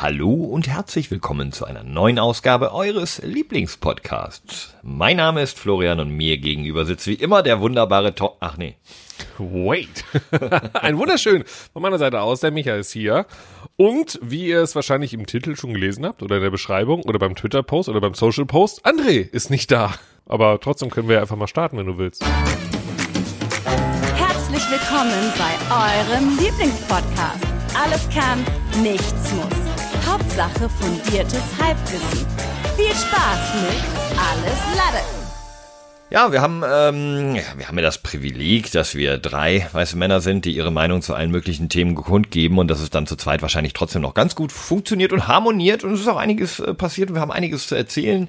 Hallo und herzlich willkommen zu einer neuen Ausgabe eures Lieblingspodcasts. Mein Name ist Florian und mir gegenüber sitzt wie immer der wunderbare Tom. Ach nee. Wait. Ein wunderschön. Von meiner Seite aus, der Michael ist hier. Und wie ihr es wahrscheinlich im Titel schon gelesen habt oder in der Beschreibung oder beim Twitter-Post oder beim Social-Post, André ist nicht da. Aber trotzdem können wir einfach mal starten, wenn du willst. Herzlich willkommen bei eurem Lieblingspodcast. Alles kann, nichts muss. Hauptsache fundiertes Halbwissen. Viel Spaß mit Alles Lade. Ja, wir haben, ähm, ja, wir haben ja das Privileg, dass wir drei weiße Männer sind, die ihre Meinung zu allen möglichen Themen kundgeben und dass es dann zu zweit wahrscheinlich trotzdem noch ganz gut funktioniert und harmoniert und es ist auch einiges äh, passiert und wir haben einiges zu erzählen.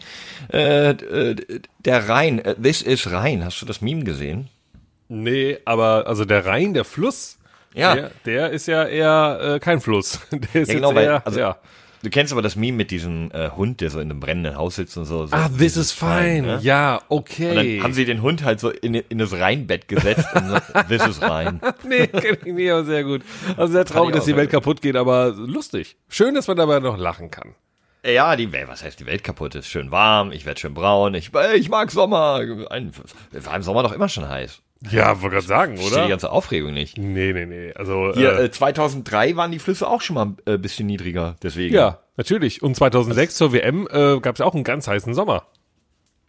Äh, äh, der Rhein, äh, this is Rhein, hast du das Meme gesehen? Nee, aber also der Rhein, der Fluss, Ja. der, der ist ja eher äh, kein Fluss. Der ist Ja, genau, jetzt weil, eher, also, ja. Du kennst aber das Meme mit diesem äh, Hund, der so in einem brennenden Haus sitzt und so. so Ah, this is fine. ne? Ja, Und okay. dann haben sie den Hund halt so in, in das Rheinbett gesetzt und so, this is Rhein. nee, kenn ich nicht, aber sehr gut. Also sehr traurig, dass die Welt kaputt geht, aber lustig. Schön, dass man dabei noch lachen kann. Ja, die Welt, was heißt die Welt kaputt ist? Schön warm, ich werde schön braun, ich, ich mag Sommer. Ein, war im Sommer doch immer schon heiß. Ja, wollte gerade sagen, Verstehe oder? die ganze Aufregung nicht. Nee, nee, nee. Also, Hier, äh, äh, 2003 waren die Flüsse auch schon mal ein äh, bisschen niedriger, deswegen. ja, natürlich. Und 2006 zur WM äh, gab es ja auch einen ganz heißen Sommer.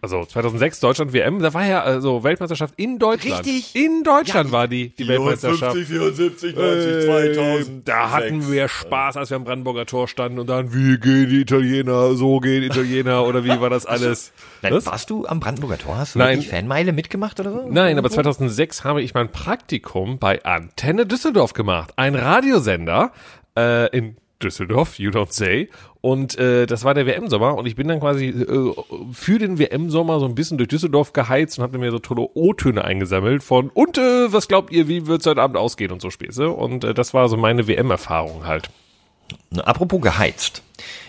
Also 2006 Deutschland WM, da war ja also Weltmeisterschaft in Deutschland. Richtig. In Deutschland war die, die Weltmeisterschaft. 74, Äh, Da hatten wir Spaß, als wir am Brandenburger Tor standen und dann, wie gehen die Italiener, so gehen Italiener oder wie war das alles? Nein, Was? warst du am Brandenburger Tor? Hast du Nein. wirklich Fanmeile mitgemacht oder so? Nein, aber 2006 habe ich mein Praktikum bei Antenne Düsseldorf gemacht. Ein Radiosender äh, in Düsseldorf, you don't say. Und äh, das war der WM-Sommer und ich bin dann quasi äh, für den WM-Sommer so ein bisschen durch Düsseldorf geheizt und habe mir so tolle O-Töne eingesammelt von und äh, was glaubt ihr, wie wird's heute Abend ausgehen und so Späße. Und äh, das war so meine WM-Erfahrung halt. Apropos geheizt.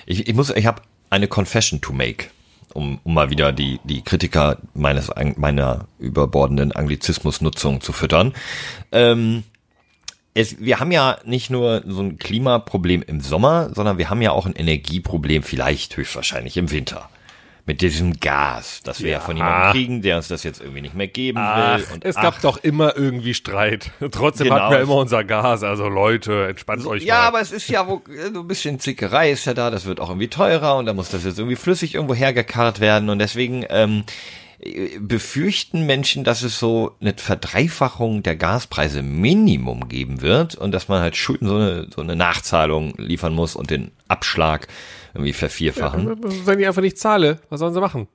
Ich, ich muss, ich habe eine Confession to make, um, um mal wieder die, die Kritiker meines, meiner überbordenden Anglizismusnutzung zu füttern. Ähm, es, wir haben ja nicht nur so ein Klimaproblem im Sommer, sondern wir haben ja auch ein Energieproblem vielleicht höchstwahrscheinlich im Winter. Mit diesem Gas, das wir ja, von jemandem kriegen, der uns das jetzt irgendwie nicht mehr geben will. Und es ach, gab doch immer irgendwie Streit. Trotzdem Genau. hatten wir immer unser Gas. Also Leute, entspannt euch Ja, mal. aber es ist ja wo, so ein bisschen Zickerei ist ja da, das wird auch irgendwie teurer und da muss das jetzt irgendwie flüssig irgendwo hergekarrt werden und deswegen ähm, befürchten Menschen, dass es so eine Verdreifachung der Gaspreise Minimum geben wird und dass man halt Schulden so eine, so eine Nachzahlung liefern muss und den Abschlag irgendwie vervierfachen, Wenn ich einfach nicht zahle, was sollen sie machen?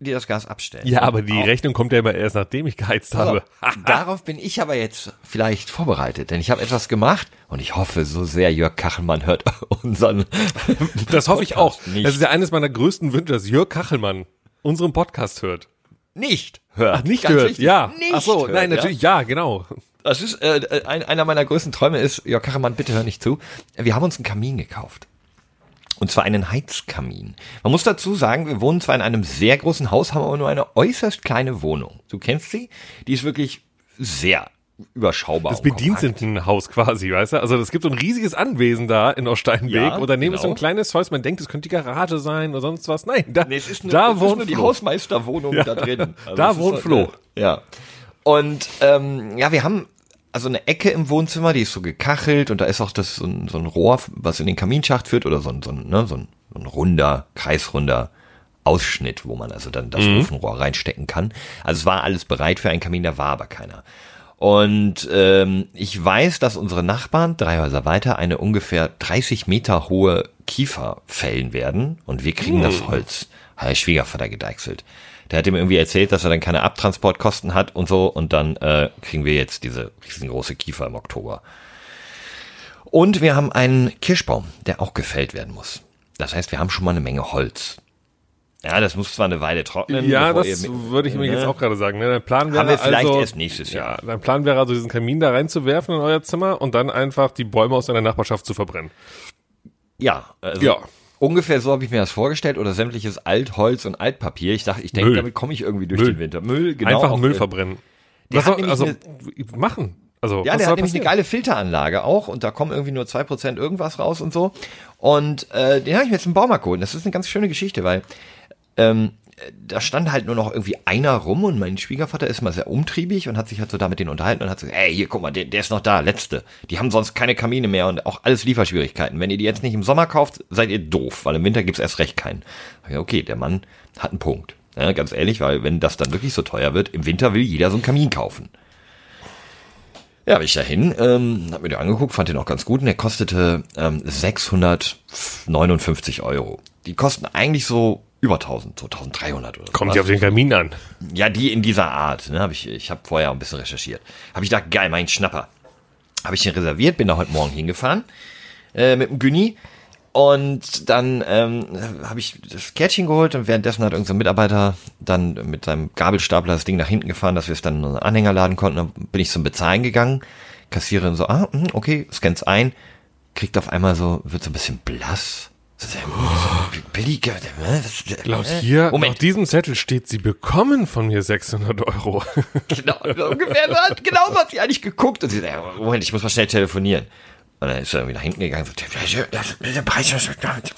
die das Gas abstellen. Ja, aber die Auch- Rechnung kommt ja immer erst, nachdem ich geheizt habe. So, darauf bin ich aber jetzt vielleicht vorbereitet, denn ich habe etwas gemacht und ich hoffe so sehr, Jörg Kachelmann hört unseren. Das hoffe ich auch. Nicht. Das ist ja eines meiner größten Wünsche, dass Jörg Kachelmann unseren Podcast hört. Nicht hört. Ach, nicht Ganz hört, wichtig, ja. Nicht Ach so, hört, nein, natürlich, ja, genau. Ja? Das ist äh, ein, einer meiner größten Träume ist, Jörg Kachelmann, bitte hör nicht zu. Wir haben uns einen Kamin gekauft. Und zwar einen Heizkamin. Man muss dazu sagen, wir wohnen zwar in einem sehr großen Haus, haben aber nur eine äußerst kleine Wohnung. Du kennst sie? Die ist wirklich sehr überschaubar. Das und kompakt. Bedienstetenhaus quasi, weißt du? Also es gibt so ein riesiges Anwesen da in Oststeinweg Ja, und daneben ist so ein genau. kleines Haus, man denkt, es könnte die Garage sein oder sonst was. Nein, da, Nee, es ist nur, da es ist wohnt nur die Flo. Hausmeisterwohnung Ja, da drin. Also da ist wohnt Flo. Ja. Und ähm, ja, wir haben also eine Ecke im Wohnzimmer, die ist so gekachelt und da ist auch das so ein, so ein Rohr, was in den Kaminschacht führt oder so ein, so ein, ne, so ein, so ein runder, kreisrunder Ausschnitt, wo man also dann das Ofenrohr reinstecken kann. Also es war alles bereit für einen Kamin, da war aber keiner. Und ähm, ich weiß, dass unsere Nachbarn, drei Häuser weiter, eine ungefähr 30 Meter hohe Kiefer fällen werden und wir kriegen das Holz. Hat der Schwiegervater gedeichselt. Der hat ihm irgendwie erzählt, dass er dann keine Abtransportkosten hat und so und dann äh, kriegen wir jetzt diese riesengroße Kiefer im Oktober. Und wir haben einen Kirschbaum, der auch gefällt werden muss. Das heißt, wir haben schon mal eine Menge Holz. Ja, das muss zwar eine Weile trocknen. Ja, das würde ich mir ne? jetzt auch gerade sagen. Ne? Dein Plan wäre Haben wir vielleicht also, erst nächstes Jahr. Ja, dein Plan wäre also, diesen Kamin da reinzuwerfen in euer Zimmer und dann einfach die Bäume aus deiner Nachbarschaft zu verbrennen. Ja, also Ja. ungefähr so habe ich mir das vorgestellt oder sämtliches Altholz und Altpapier. Ich dachte, ich denke, Müll. damit komme ich irgendwie durch Müll. den Winter. Müll, genau. einfach Müll verbrennen. Was soll, also eine- machen. Also, Ja, der hat nämlich eine passieren? geile Filteranlage auch und da kommen irgendwie nur 2% irgendwas raus und so. Und äh, den habe ich mir jetzt im Baumarkt geholt. Das ist eine ganz schöne Geschichte, weil ähm, da stand halt nur noch irgendwie einer rum und mein Schwiegervater ist mal sehr umtriebig und hat sich halt so da mit denen unterhalten und hat gesagt, hey, hier, guck mal, der, der ist noch da, letzte. Die haben sonst keine Kamine mehr und auch alles Lieferschwierigkeiten. Wenn ihr die jetzt nicht im Sommer kauft, seid ihr doof, weil im Winter gibt's erst recht keinen. Okay, der Mann hat einen Punkt. Ja, ganz ehrlich, weil wenn das dann wirklich so teuer wird, im Winter will jeder so einen Kamin kaufen. Ja, bin ich dahin, ähm, hab mir den angeguckt, fand den auch ganz gut und der kostete ähm, 659 Euro. Die kosten eigentlich so über 1000, so 1300 oder so. Kommt ja auf den Kamin an. Ja, die in dieser Art. Ne, hab ich ich habe vorher ein bisschen recherchiert. Habe ich gedacht, geil, mein Schnapper. Habe ich den reserviert, bin da heute Morgen hingefahren äh, mit dem Günni. Und dann ähm, habe ich das Kärtchen geholt und währenddessen hat irgendein so Mitarbeiter dann mit seinem Gabelstapler das Ding nach hinten gefahren, dass wir es dann in einen Anhänger laden konnten. Dann bin ich zum Bezahlen gegangen. Kassiererin so, ah, hm, okay, scans ein. Kriegt auf einmal so, wird so ein bisschen blass. So, so, billig, was- Laut hier, Moment, auf diesem Zettel steht, sie bekommen von mir 600 Euro. Genau, so ungefähr genau so hat sie eigentlich geguckt und sie sagt, ja, Moment, ich muss mal schnell telefonieren. Und dann ist er irgendwie nach hinten gegangen und so, das, der Preis ist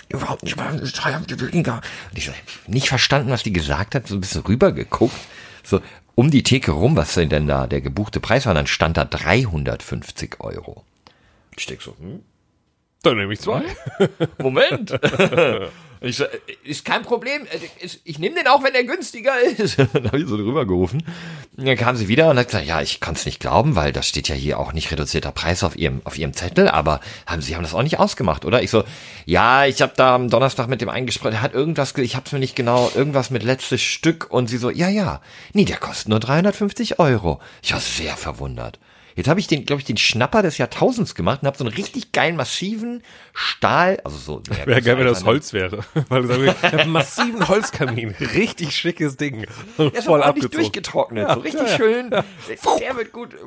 überhaupt nicht mal Und ich so, nicht verstanden, was die gesagt hat, so ein bisschen rübergeguckt, so um die Theke rum, was denn denn da der gebuchte Preis war, und dann stand da 350 Euro. Ich denk so, hm, Dann nehme ich zwei. Moment. Ich so, ist kein Problem. ist- Ich nehme den auch, wenn der günstiger ist. Dann habe ich so drüber gerufen. Dann kam sie wieder und hat gesagt, ja, ich kann es nicht glauben, weil da steht ja hier auch nicht reduzierter Preis auf ihrem, auf ihrem Zettel, aber haben, sie haben das auch nicht ausgemacht, oder? Ich so, ja, ich habe da am Donnerstag mit dem eingesprochen, der hat irgendwas, ge- ich habe es mir nicht genau, irgendwas mit letztes Stück und sie so, ja, ja, nee, der kostet nur 350 Euro. Ich war sehr verwundert. Jetzt habe ich den, glaube ich, den Schnapper des Jahrtausends gemacht und habe so einen richtig geilen, massiven Stahl, also so. Wäre geil, wenn das Holz wäre. Weil ich hab einen massiven Holzkamin. Richtig schickes Ding. Der ist Voll abgezogen. durchgetrocknet, so richtig schön. Der wird gut.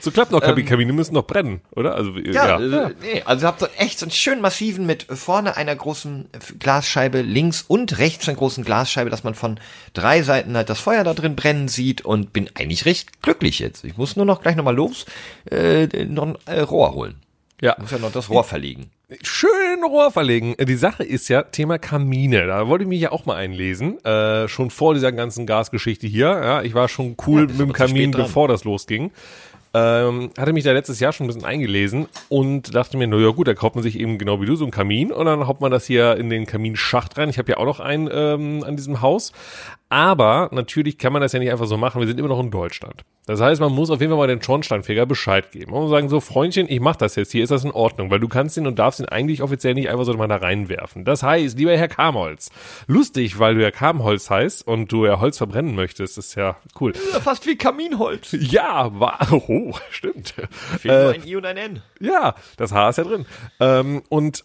So klappt noch Kamin. Kamine müssen noch brennen, oder? Also, Ja, ja. äh, nee, also ihr habt so echt so einen schön massiven mit vorne einer großen Glasscheibe, links und rechts einer großen Glasscheibe, dass man von drei Seiten halt das Feuer da drin brennen sieht und bin eigentlich recht glücklich jetzt. Ich muss nur noch gleich nochmal los, äh, noch ein äh, Rohr holen. ja. Muss ja noch das Rohr verlegen. Schön Rohr verlegen. Die Sache ist ja Thema Kamine. Da wollte ich mich ja auch mal einlesen. Äh, schon vor dieser ganzen Gasgeschichte hier. Ja, ich war schon cool bist mit dem Kamin, bevor das losging. Ähm, hatte mich da letztes Jahr schon ein bisschen eingelesen und dachte mir, na ja gut, da kauft man sich eben genau wie du so einen Kamin und dann haut man das hier in den Kaminschacht rein. Ich habe ja auch noch einen ähm, an diesem Haus. Aber natürlich kann man das ja nicht einfach so machen. Wir sind immer noch in Deutschland. Das heißt, man muss auf jeden Fall mal den Schornsteinfeger Bescheid geben. Man muss sagen, so Freundchen, ich mach das jetzt hier, ist das in Ordnung? Weil du kannst ihn und darfst ihn eigentlich offiziell nicht einfach so mal da reinwerfen. Das heißt, lieber Herr Kamholz, lustig, weil du ja Kamholz heißt und du ja Holz verbrennen möchtest, ist ja cool. Fast wie Kaminholz. Ja, war, oh, stimmt. Fehlt nur ein I und ein N. Ja, das Haar ist ja drin. Ähm, und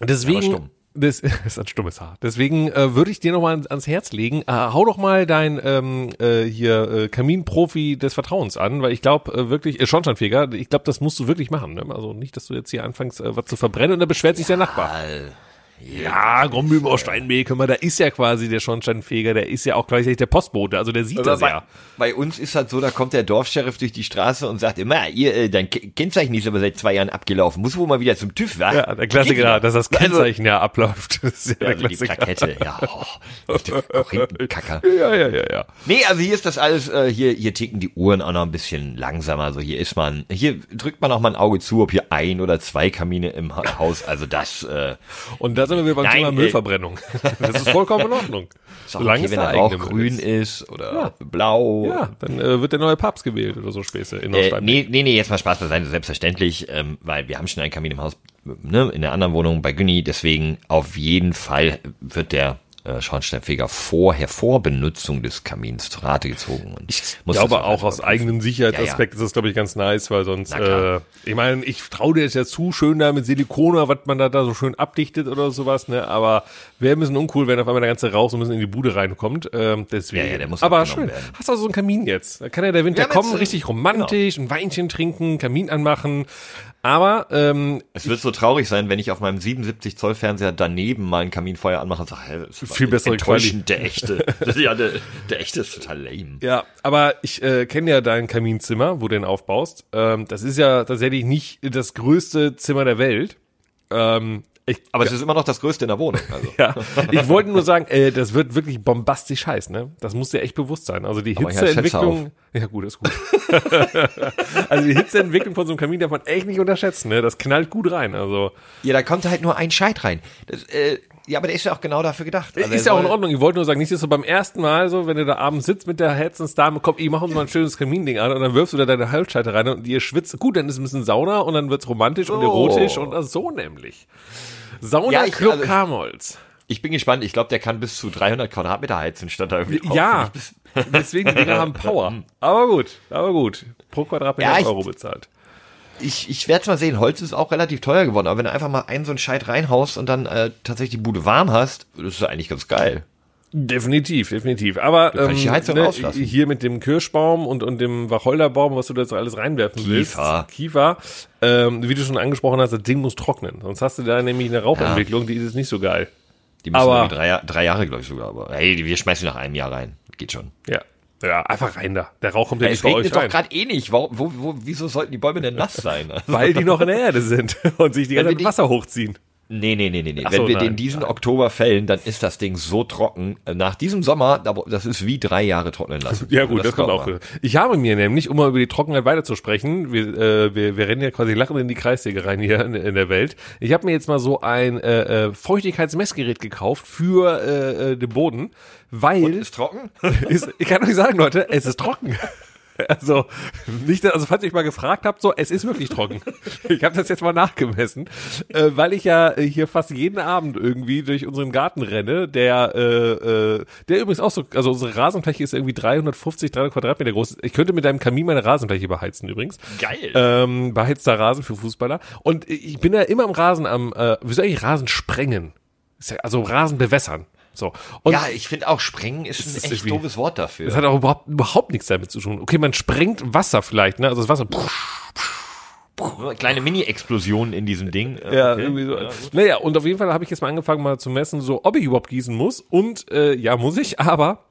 deswegen. Das ist ein stummes Haar. Deswegen äh, würde ich dir noch mal ans, Herz legen. Äh, hau doch mal dein ähm, äh, hier äh, Kaminprofi des Vertrauens an, weil ich glaube äh, wirklich äh, Schornsteinfeger. Ich glaube, das musst du wirklich machen. Ne? Also nicht, dass du jetzt hier anfängst, äh, was zu verbrennen und dann beschwert sich der Nachbar. Ja, Grombüben aus Steinbeek, hör mal, da ist ja quasi der Schornsteinfeger, der ist ja auch gleichzeitig der Postbote, also der sieht Aber das bei, ja. bei uns ist halt so, da kommt der Dorfscheriff durch die Straße und sagt immer, ihr, äh, dein Ke- Kennzeichen ist aber seit zwei Jahren abgelaufen. Muss wohl mal wieder zum TÜV, wa? Ja, der Klassiker, wieder. dass das Kennzeichen ja abläuft. Das ist ja Also, der also die Klassiker. Plakette, ja. Oh, die Korinthenkacker. Ja, ja, ja, ja. Nee, also hier ist das alles, äh, hier, hier ticken die Uhren auch noch ein bisschen langsamer. Also hier ist man, hier drückt man auch mal ein Auge zu, ob hier ein oder zwei Kamine im Ha- Haus, also das, äh, Und da sind wir beim Nein, Thema. Müllverbrennung. Das ist vollkommen in Ordnung. auch okay, wenn der Müll grün ist. ist, oder Ja. blau. Ja, dann äh, wird der neue Papst gewählt oder so Späße in Äh, nee, nee, nee, jetzt mal Spaß beiseite, selbstverständlich, ähm, weil wir haben schon einen Kamin im Haus, ne, in der anderen Wohnung bei Günni, deswegen auf jeden Fall wird der äh, Schornsteinfeger vorher, vor Benutzung des Kamins zu Rate gezogen. Und Ich muss glaube das auch aus eigenem Sicherheitsaspekt ist das, glaube ich, ganz nice, weil sonst, äh, ich meine, ich traue dir jetzt ja zu, schön da mit Silikone, was man da, da so schön abdichtet oder sowas, ne, aber wäre ein bisschen uncool, wenn auf einmal der ganze Rauch so ein bisschen in die Bude reinkommt, ähm, deswegen. Ja, ja, der muss aber schön. werden. Hast also so einen Kamin jetzt. Da kann ja der Winter kommen, jetzt, richtig romantisch, ein Weinchen trinken, Kamin anmachen. Aber ähm, Es wird so traurig sein, wenn ich auf meinem 77 Zoll Fernseher daneben mal ein Kaminfeuer anmache und sage, hä, das ist Viel bessere enttäuschend, der echte. Das, ja, der, der echte ist total lame. Ja, aber ich äh, kenne ja dein Kaminzimmer, wo du den aufbaust. Ähm, das ist ja tatsächlich nicht das größte Zimmer der Welt. Ähm, ich, Aber es ist immer noch das Größte in der Wohnung. Also. ja, ich wollte nur sagen, äh, das wird wirklich bombastisch heiß, ne? Das muss dir echt bewusst sein. Also die Hitzeentwicklung. Ja, gut, ist gut. also die Hitzeentwicklung von so einem Kamin darf man echt nicht unterschätzen, ne? Das knallt gut rein. Also Ja, da kommt halt nur ein Scheit rein. Das, äh, ja, aber der ist ja auch genau dafür gedacht. Also ist ja auch in Ordnung. Ich wollte nur sagen, nicht, dass du beim ersten Mal so, wenn du da abends sitzt mit der Herzensdame, komm, ich mach uns mal ein schönes Kaminding an und dann wirfst du da deine Halbscheite rein und ihr schwitzt. Gut, dann ist es ein bisschen Sauna und dann wird's romantisch und Oh. erotisch und das so nämlich. Sauna Ja, ich- Club also- Kamolz. Ich bin gespannt. Ich glaube, der kann bis zu 300 Quadratmeter heizen, statt da irgendwie. Ja, deswegen die Dinger haben Power. Aber gut, aber gut. Pro Quadratmeter Ja, ich- Euro bezahlt. Ich, ich werde mal sehen. Holz ist auch relativ teuer geworden. Aber wenn du einfach mal einen so einen Scheit reinhaust und dann äh, tatsächlich die Bude warm hast, das ist ja eigentlich ganz geil. Definitiv, definitiv. Aber ähm, ne, hier mit dem Kirschbaum und, und dem Wacholderbaum, was du da jetzt alles reinwerfen Kiefer. willst. Kiefer. Ähm, wie du schon angesprochen hast, das Ding muss trocknen. Sonst hast du da nämlich eine Rauchentwicklung, die ist nicht so geil. Die müssen Aber- drei, drei Jahre, glaube ich sogar. Aber hey, wir schmeißen nach einem Jahr rein. Geht schon. Ja. Ja, einfach rein da. Der Rauch kommt ja, Ja, nicht bei euch regnet doch rein. gerade eh nicht. Wo, wo, wo, wieso sollten die Bäume denn nass sein? Also, Weil die noch in der Erde sind und sich die ganze Zeit Wasser hochziehen. Nee, nee, nee, nee. nee. Wenn so, wir nein, den diesen Oktober fällen, dann ist das Ding so trocken. Nach diesem Sommer, da- das ist wie drei Jahre trocknen lassen. Ja gut, das, kommt glaubt auch. man. Ich habe mir nämlich, um mal über die Trockenheit weiterzusprechen, wir, äh, wir, wir rennen ja quasi lachend in die Kreissäge rein hier in, in der Welt. Ich habe mir jetzt mal so ein äh, äh, Feuchtigkeitsmessgerät gekauft für äh, äh, den Boden, weil Ist trocken? ist, ich kann euch sagen, Leute, es ist trocken. Also nicht, also falls ihr euch mal gefragt habt, so es ist wirklich trocken. Ich habe das jetzt mal nachgemessen, äh, weil ich ja äh, hier fast jeden Abend irgendwie durch unseren Garten renne, der äh, äh, der übrigens auch so, also unsere Rasenfläche ist irgendwie 350, 300 Quadratmeter groß. Ich könnte mit deinem Kamin meine Rasenfläche beheizen übrigens. Geil. Ähm, beheizter Rasen für Fußballer. Und ich bin ja immer am Rasen am, äh, wie soll ich Rasen sprengen? Ja, also Rasen bewässern. So. Und ja, ich finde auch sprengen ist ein ist echt irgendwie- doofes Wort dafür. das hat auch überhaupt, überhaupt nichts damit zu tun. Okay, man sprengt Wasser vielleicht, ne? Also das Wasser. Kleine Mini-Explosionen in diesem Ding. Ja, Okay. irgendwie so. Naja, und auf jeden Fall habe ich jetzt mal angefangen, mal zu messen, so ob ich überhaupt gießen muss. Und äh, ja, muss ich, aber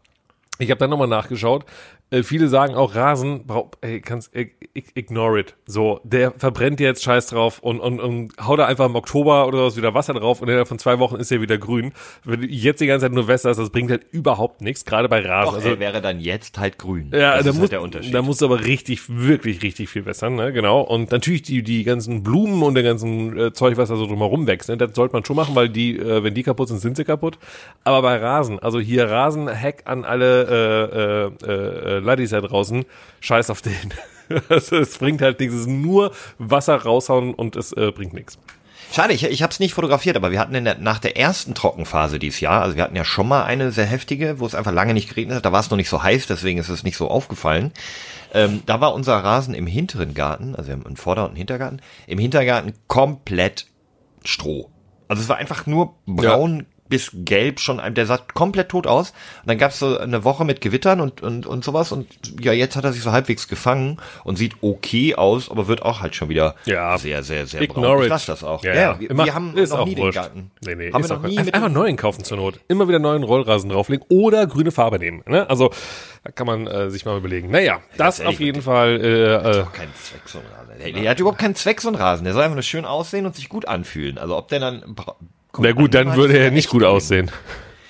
ich habe dann nochmal nachgeschaut. Äh, viele sagen auch Rasen, brauch, ey, kannst, ey, ig- ignore it. So, der verbrennt jetzt Scheiß drauf und, und, und hau da einfach im Oktober oder was wieder Wasser drauf und innerhalb von zwei Wochen ist er wieder grün. Wenn du jetzt die ganze Zeit nur wässerst, das bringt halt überhaupt nichts, gerade bei Rasen. Doch, also, er wäre dann jetzt halt grün. ja, das da ist muss, halt der Unterschied. da musst du aber richtig, wirklich, richtig viel wässern, ne? Genau. Und natürlich die, die ganzen Blumen und der ganzen äh, Zeug, was da so drumherum wächst, ne? Das sollte man schon machen, weil die, äh, wenn die kaputt sind, sind sie kaputt. Aber bei Rasen, also hier Rasen-Hack an alle äh, äh, äh, Laddies da draußen, scheiß auf den. also, es bringt halt nichts, es ist nur Wasser raushauen und es äh, bringt nichts. Schade, ich, ich habe es nicht fotografiert, aber wir hatten in der, nach der ersten Trockenphase dieses Jahr, also wir hatten ja schon mal eine sehr heftige, wo es einfach lange nicht geregnet hat, da war es noch nicht so heiß, deswegen ist es nicht so aufgefallen. Ähm, da war unser Rasen im hinteren Garten, also im im Vorder- und im Hintergarten, im Hintergarten komplett Stroh. Also es war einfach nur braun bis gelb schon, der sah komplett tot aus. Und dann gab es so eine Woche mit Gewittern und, und, und sowas und ja, jetzt hat er sich so halbwegs gefangen und sieht okay aus, aber wird auch halt schon wieder Ja. sehr, sehr, sehr Ignore braun. Ich it. lass das auch. Ja, ja. wir, Immer- wir haben ist noch auch nie wurscht. den Garten. Nee, nee, haben wir noch nie einfach, mit einfach neuen kaufen zur Not. Immer wieder neuen Rollrasen drauflegen oder grüne Farbe nehmen. Ne? Also da kann man äh, sich mal überlegen. Naja, das ehrlich, auf jeden Fall. Äh, äh, keinen Zweck, so ein Rasen. Der, der hat überhaupt keinen Zweck, so ein Rasen. Der soll einfach nur schön aussehen und sich gut anfühlen. Also ob der dann... na gut, dann würde er nicht gut grün. aussehen.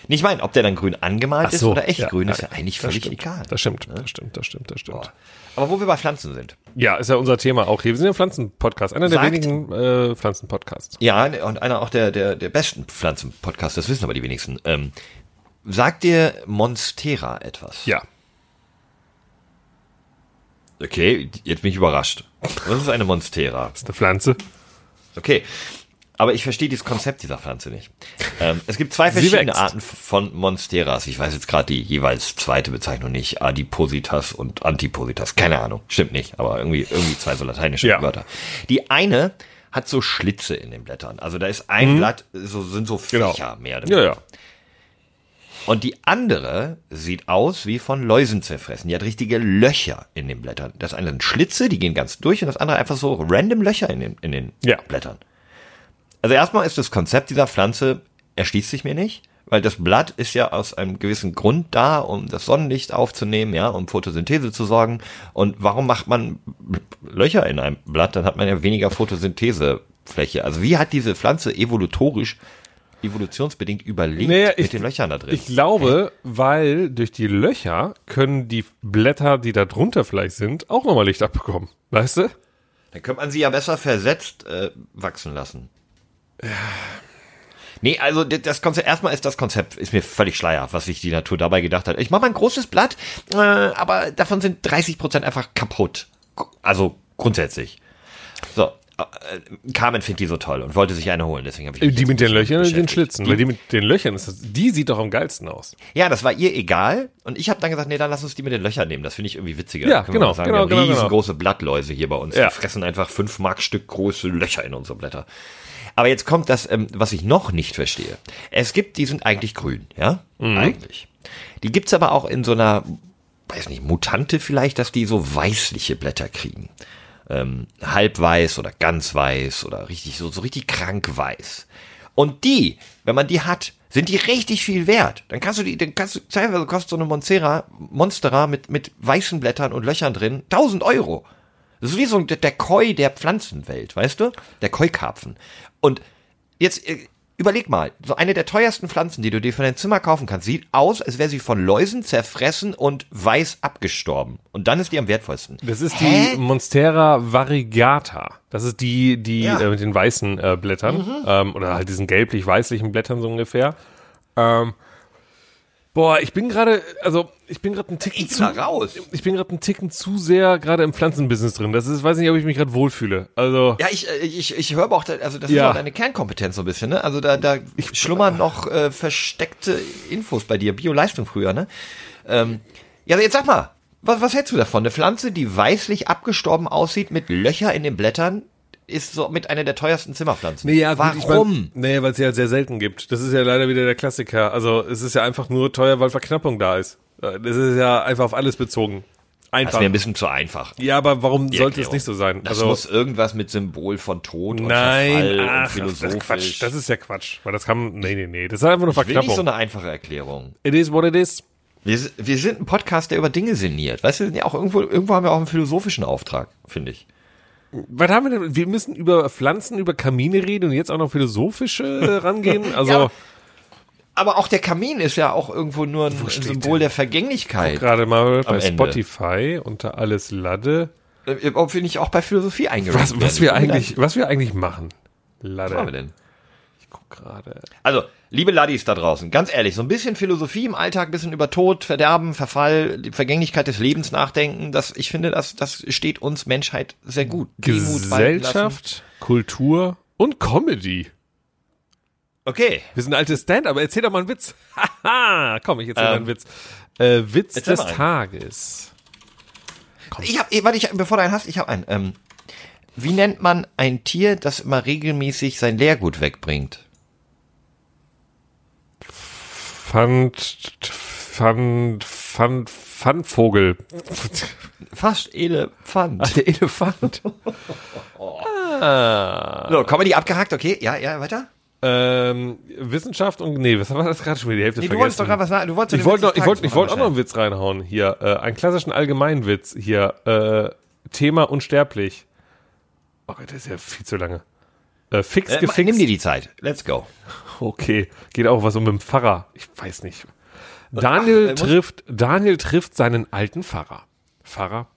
Nicht meinen, ob der dann grün angemalt ist oder echt ja, grün, ist ja eigentlich das völlig stimmt. egal. Das stimmt, das stimmt, das stimmt, das stimmt. Aber wo wir bei Pflanzen sind. Ja, ist ja unser Thema auch hier. Wir sind ja Pflanzen-Podcast, einer der Sagt- wenigen äh, Pflanzen-Podcasts. Ja, und einer auch der, der, der besten Pflanzenpodcasts, das wissen aber die wenigsten. Ähm, sagt dir Monstera etwas? Ja. Okay, jetzt bin ich überrascht. Was ist eine Monstera? Ist eine Pflanze. Okay. Aber ich verstehe dieses Konzept dieser Pflanze nicht. Ähm, es gibt zwei verschiedene. Arten von Monsteras. Ich weiß jetzt gerade die jeweils zweite Bezeichnung nicht. Adipositas und Antipositas. Keine Ahnung. Stimmt nicht. Aber irgendwie, irgendwie zwei so lateinische Ja. Wörter. Die eine hat so Schlitze in den Blättern. Also da ist ein Blatt, so, sind so Mhm. Genau. Fächer mehr. oder Ja, ja. Und die andere sieht aus wie von Läusen zerfressen. Die hat richtige Löcher in den Blättern. Das eine sind Schlitze, die gehen ganz durch und das andere einfach so random Löcher in den, in den Ja. Blättern. Also erstmal ist das Konzept dieser Pflanze, erschließt sich mir nicht, weil das Blatt ist ja aus einem gewissen Grund da, um das Sonnenlicht aufzunehmen, ja, um Photosynthese zu sorgen. Und warum macht man Löcher in einem Blatt? Dann hat man ja weniger Photosynthesefläche. Also wie hat diese Pflanze evolutorisch, evolutionsbedingt überlebt Naja, ich- mit den Löchern da drin? Ich glaube, weil durch die Löcher können die Blätter, die da drunter vielleicht sind, auch nochmal Licht abbekommen. Weißt du? Dann könnte man sie ja besser versetzt äh, wachsen lassen. Nee, also das Konzept, erstmal ist das Konzept, ist mir völlig schleierhaft, was sich die Natur dabei gedacht hat. Ich mache mal ein großes Blatt, äh, aber davon sind 30 Prozent einfach kaputt. Also grundsätzlich. So, äh, Carmen findet die so toll und wollte sich eine holen, deswegen habe ich mich Die mit den Löchern und den. Schlitzen. Weil die mit den Löchern, ist das, die sieht doch am geilsten aus. Ja, das war ihr egal. Und ich habe dann gesagt, nee, dann lass uns die mit den Löchern nehmen. Das finde ich irgendwie witziger. Ja, genau, sagen, genau, wir haben genau, genau. Riesengroße Blattläuse hier bei uns. Ja. Die fressen einfach fünf Markstück große Löcher in unsere Blätter. Aber jetzt kommt das, ähm, was ich noch nicht verstehe. Es gibt, die sind eigentlich grün, ja? Mhm. Eigentlich. Die gibt's aber auch in so einer, weiß nicht, Mutante vielleicht, dass die so weißliche Blätter kriegen. Ähm, halb weiß oder ganz weiß oder richtig so, so richtig krank weiß. Und die, wenn man die hat, sind die richtig viel wert. Dann kannst du die, dann kannst du, teilweise kostet so eine Monstera, Monstera mit, mit weißen Blättern und Löchern drin 1000 Euro. Das ist wie so ein, der Koi der Pflanzenwelt, weißt du? Der Koi-Karpfen. Und jetzt äh, überleg mal, so eine der teuersten Pflanzen, die du dir für dein Zimmer kaufen kannst, sieht aus, als wäre sie von Läusen zerfressen und weiß abgestorben. Und dann ist die am wertvollsten. Das ist Hä? die Monstera variegata. Das ist die, die Ja. äh, mit den weißen äh, Blättern. Ähm, oder halt diesen gelblich-weißlichen Blättern so ungefähr. Ähm, boah, ich bin gerade, also ich bin gerade ein Ticken Ich zu, raus. ich bin gerade ein Ticken zu sehr gerade im Pflanzenbusiness drin. Das ist, weiß nicht, ob ich mich gerade wohlfühle. Also Ja, ich, äh, ich, ich höre auch, da- also das Ja. ist auch deine Kernkompetenz so ein bisschen, ne? Also da, da schlummern noch äh, versteckte Infos bei dir, Bio-Leistung früher, ne? Ähm, ja, jetzt sag mal, was, was hältst du davon? Eine Pflanze, die weißlich abgestorben aussieht, mit Löcher in den Blättern, ist so mit einer der teuersten Zimmerpflanzen. Warum? nee, weil es ja sehr selten gibt. Das ist ja leider wieder der Klassiker. Also es ist ja einfach nur teuer, weil Verknappung da ist. Das ist ja einfach auf alles bezogen. das Einfach. ist mir ein bisschen zu einfach. Ja, aber warum Die sollte es Erklärung. nicht so sein? Das also muss irgendwas mit Symbol von Tod und nein, Verfall und ach, das ist philosophisch. Quatsch. Das ist ja Quatsch, weil das kann nee, nee, nee, das ist einfach nur ich will nicht Verknappung. so eine einfache Erklärung. it is what it is. Wir, wir sind ein Podcast, der über Dinge sinniert. Weißt du, ja auch irgendwo, irgendwo haben wir auch einen philosophischen Auftrag, finde ich. Was haben wir denn? Wir müssen über Pflanzen, über Kamine reden und jetzt auch noch philosophische äh, rangehen. Also Ja, Aber auch der Kamin ist ja auch irgendwo nur ein, Symbol der Vergänglichkeit. gerade mal bei. Spotify unter alles Lade. Äh, Ob wir nicht auch bei Philosophie eingerannt Was, was wir eigentlich, was wir eigentlich machen. Was machen wir Lade. denn? Ich guck gerade. Also, liebe Laddies da draußen, ganz ehrlich, so ein bisschen Philosophie im Alltag, ein bisschen über Tod, Verderben, Verfall, die Vergänglichkeit des Lebens nachdenken, das, ich finde, das, das steht uns Menschheit sehr gut. Gesellschaft, Kultur und Comedy. Okay. Wir sind alte Stand, aber erzähl doch mal einen Witz. Haha, komm, ich erzähl mal Ähm, einen Witz. Äh, Witz des mal. Tages. Ich hab, warte, ich, bevor du einen hast, ich habe einen. Ähm, wie nennt man ein Tier, das immer regelmäßig sein Leergut wegbringt? Fand, fand, fand, Pfannvogel. Fast Elefant. Der Elefant. So, Comedy abgehakt, okay, ja, ja, weiter. Ähm, Wissenschaft und, nee, was war das gerade schon wieder? Die Hälfte Nee, du wolltest doch vergessen. gerade was sagen. Du wolltest Ich wollte noch, des ich wollte, ich wollte auch noch einen Witz reinhauen. Hier, äh, einen klassischen Allgemeinwitz. Hier, äh, Thema unsterblich. Oh, das ist ja viel zu lange. Äh, fix Äh, gefixt. nimm dir die Zeit. Let's go. Okay, geht auch was um mit dem Pfarrer. Ich weiß nicht. Daniel Ach, trifft, Daniel trifft seinen alten Pfarrer. Pfarrer.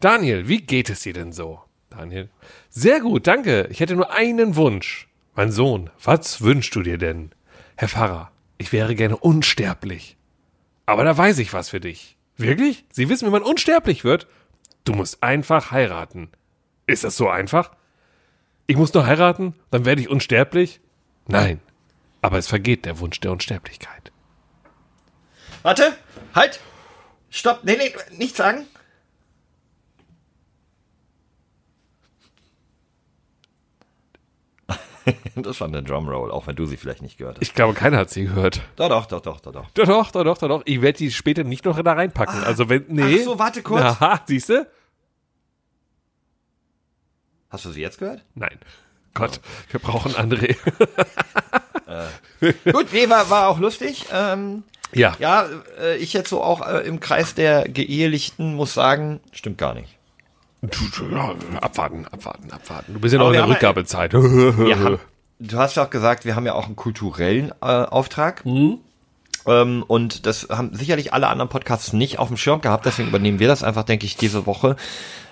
Daniel, wie geht es dir denn so? Daniel. Sehr gut, danke. Ich hätte nur einen Wunsch. Mein Sohn, was wünschst du dir denn? Herr Pfarrer, ich wäre gerne unsterblich. Aber da weiß ich was für dich. Wirklich? Sie wissen, wie man unsterblich wird? Du musst einfach heiraten. Ist das so einfach? Ich muss nur heiraten, dann werde ich unsterblich? Nein. Aber es vergeht der Wunsch der Unsterblichkeit. Warte, halt. Stopp. Nee, nee, nichts sagen. Das war eine Drumroll, auch wenn du sie vielleicht nicht gehört hast. Ich glaube, keiner hat sie gehört. Doch, doch, doch, doch, doch, doch. Doch, doch, doch, doch, doch, doch. Ich werde die später nicht noch da reinpacken. also wenn, nee. ach so, warte kurz. Aha, siehst du? Hast du sie jetzt gehört? Nein. Gott, wir brauchen André. Gut, nee, war, war auch lustig. Ähm, ja. ja, äh, ich jetzt so auch äh, im Kreis der Geehelichten muss sagen, stimmt gar nicht. Ja. Abwarten, abwarten, abwarten. Du bist ja Aber noch in der ja- Rückgabezeit. Haben, du hast ja auch gesagt, wir haben ja auch einen kulturellen äh, Auftrag. Ähm, und das haben sicherlich alle anderen Podcasts nicht auf dem Schirm gehabt, deswegen übernehmen wir das einfach, denke ich, diese Woche.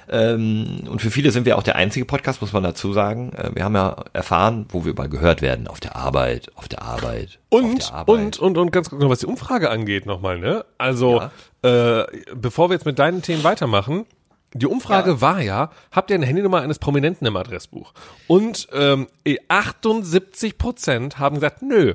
Ähm, und für viele sind wir auch der einzige Podcast, muss man dazu sagen. Äh, wir haben ja erfahren, wo wir überall gehört werden. Auf der Arbeit, auf der Arbeit, auf Und, der Arbeit. und, und, und ganz kurz noch, was die Umfrage angeht nochmal, ne? Also, äh, bevor wir jetzt mit deinen Themen weitermachen, die Umfrage Ja. war ja, habt ihr eine Handynummer eines Prominenten im Adressbuch? Und ähm, 78 Prozent haben gesagt, nö.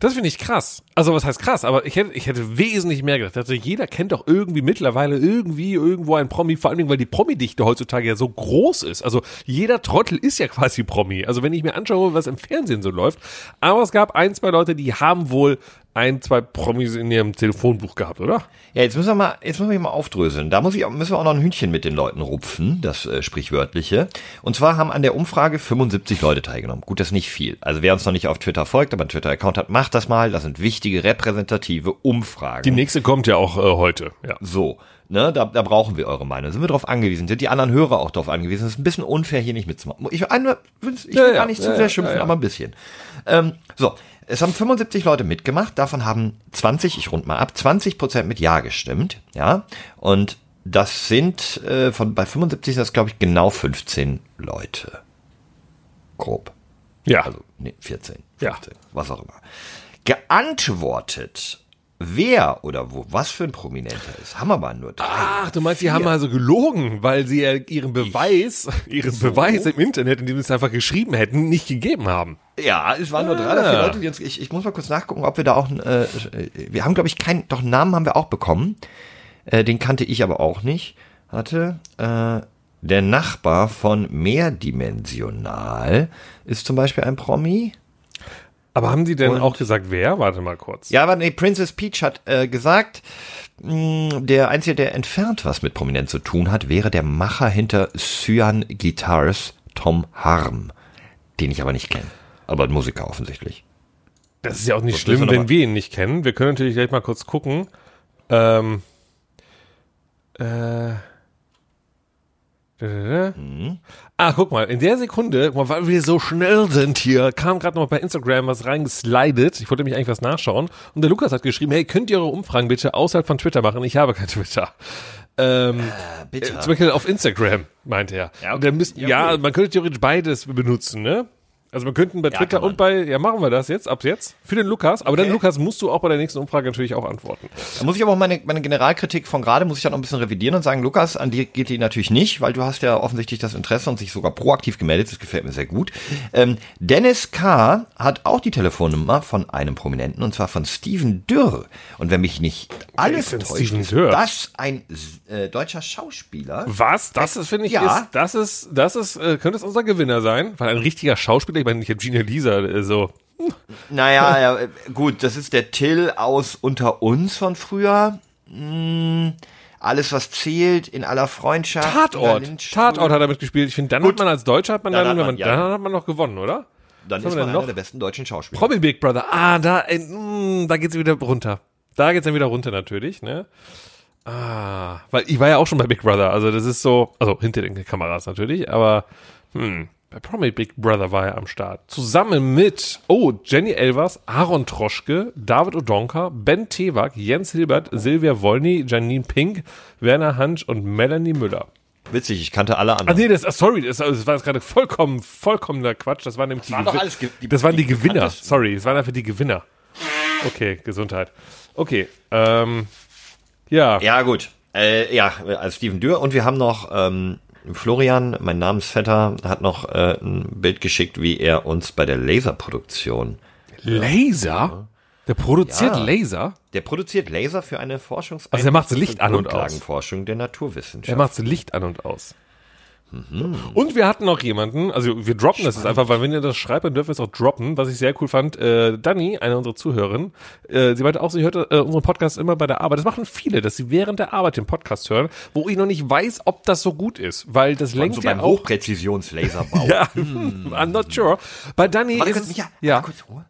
Das finde ich krass. Also was heißt krass, aber ich hätte, ich hätte wesentlich mehr gedacht. Also jeder kennt doch irgendwie mittlerweile irgendwie irgendwo ein Promi, vor allen Dingen, weil die Promi-Dichte heutzutage ja so groß ist. Also jeder Trottel ist ja quasi Promi. Also wenn ich mir anschaue, was im Fernsehen so läuft. Aber es gab ein, zwei Leute, die haben wohl ein, zwei Promis in ihrem Telefonbuch gehabt, oder? Ja, jetzt müssen wir mal, jetzt müssen wir mal aufdröseln. Da muss ich, müssen wir auch noch ein Hühnchen mit den Leuten rupfen, das äh, sprichwörtliche. Und zwar haben an der Umfrage 75 Leute teilgenommen. Gut, das ist nicht viel. Also wer uns noch nicht auf Twitter folgt, aber einen Twitter-Account hat, macht das mal. Das sind wichtige repräsentative Umfragen. Die nächste kommt ja auch äh, heute. Ja. So, ne, da, da brauchen wir eure Meinung. Sind wir darauf angewiesen? Sind die anderen Hörer auch darauf angewiesen? Es ist ein bisschen unfair, hier nicht mitzumachen. Ich, eine, ich will Ja, ja, gar nicht zu ja, sehr ja, schimpfen, ja, ja. aber ein bisschen. Ähm, so, es haben 75 Leute mitgemacht, davon haben 20, ich rund mal ab, 20 Prozent mit Ja gestimmt, ja. Und das sind äh, von bei 75 sind das glaube ich genau 15 Leute. Grob. Ja. Also, nee, 14, Ja. 15, was auch immer. Geantwortet, wer oder wo, was für ein Prominenter ist, haben wir mal nur drei. Ach, du meinst, die haben also gelogen, weil sie ja ihren Beweis, ihren Beweis im Internet, in dem sie es einfach geschrieben hätten, nicht gegeben haben. Ja, es waren nur drei oder vier Ah. Leute, die uns, ich, ich muss mal kurz nachgucken, ob wir da auch, äh, wir haben glaube ich keinen, doch einen Namen haben wir auch bekommen, äh, den kannte ich aber auch nicht. Warte, äh, der Nachbar von Mehrdimensional ist zum Beispiel ein Promi. Aber haben die denn Und- auch gesagt, wer? Warte mal kurz. Ja, aber nee, Princess Peach hat äh, gesagt, mh, der Einzige, der entfernt was mit Prominenz zu tun hat, wäre der Macher hinter Cyan Guitars, Tom Harm, den ich aber nicht kenne. Aber ein Musiker offensichtlich. Das ist ja auch nicht Was schlimm, wenn wir ihn nicht kennen. Wir können natürlich gleich mal kurz gucken. Ähm, äh, Ah, guck mal, in der Sekunde, weil wir so schnell sind hier, kam gerade noch bei Instagram was reingeslidet. Ich wollte mich eigentlich was nachschauen. Und der Lukas hat geschrieben, hey, könnt ihr eure Umfragen bitte außerhalb von Twitter machen? Ich habe kein Twitter. Ähm, bitte. äh, zum Beispiel auf Instagram, meinte er. Ja, Und der müsst, ja, ja, gut. man könnte theoretisch beides benutzen, ne? Also man könnten bei Twitter kann man. und bei, ja machen wir das jetzt, ab jetzt, für den Lukas. Aber dann Okay. Lukas musst du auch bei der nächsten Umfrage natürlich auch antworten. Da muss ich aber auch meine, meine Generalkritik von gerade, muss ich dann noch ein bisschen revidieren und sagen, Lukas, an dir geht die natürlich nicht, weil du hast ja offensichtlich das Interesse und sich sogar proaktiv gemeldet, das gefällt mir sehr gut. Ähm, Dennis K. hat auch die Telefonnummer von einem Prominenten und zwar von Steven Dürr. Und wenn mich nicht alles täuscht, ist das ein äh, deutscher Schauspieler. Was? Das finde ich, Ja. ist, das ist, das ist, äh, könnte es unser Gewinner sein, weil ein richtiger Schauspieler, ich meine, ich habe Gina Lisa, äh, so, Naja, ja, gut, das ist der Till aus Unter uns von früher. Hm, alles, was zählt, in aller Freundschaft. Tatort. Tatort hat er mitgespielt. Ich finde, dann hat man als Deutscher, hat man Dann dann, hat wenn man- man, ja. dann hat man noch gewonnen, oder? Dann Was ist man einer noch? der besten deutschen Schauspieler. Promi Big Brother. Ah, da, äh, mh, da geht's wieder runter. Da geht's dann wieder runter natürlich, ne? Ah, weil ich war ja auch schon bei Big Brother, also das ist so, also hinter den Kameras natürlich, aber hm, bei Promi Big Brother war er am Start. Zusammen mit, oh, Jenny Elvers, Aaron Troschke, David Odonka, Ben Tewak, Jens Hilbert, Silvia Wolny, Janine Pink, Werner Hansch und Melanie Müller. Witzig, ich kannte alle Ah anderen. nee, das, ah, sorry, das, das war jetzt gerade vollkommen, vollkommener Quatsch. Das waren nämlich die, waren doch alles die- das waren die, die Gewinner. Sorry, es waren einfach die Gewinner. Okay, Gesundheit. Okay, ähm, ja. Ja, gut. Äh, ja, als Steven Dürr. Und wir haben noch ähm, Florian, mein Namensvetter, hat noch äh, ein Bild geschickt, wie er uns bei der Laserproduktion. Laser? Der produziert Ja. Laser? Der produziert Laser für eine Forschungs- Also er macht Licht an und aus. Grundlagenforschung der Er Naturwissenschaft. macht Licht an und aus. Und wir hatten noch jemanden, also wir droppen das jetzt einfach, weil wenn ihr das schreibt, dann dürfen wir es auch droppen, was ich sehr cool fand. Äh, Dani, eine unserer Zuhörerinnen, äh, sie meinte auch, sie hört äh, unseren Podcast immer bei der Arbeit. Das machen viele, dass sie während der Arbeit den Podcast hören, wo ich noch nicht weiß, ob das so gut ist, weil das lenkt so ja beim auch. Hochpräzisionslaserbau. Ja, I'm not sure. Bei Dani Warte ist es, Micha, ja. warte kurz Ruhe.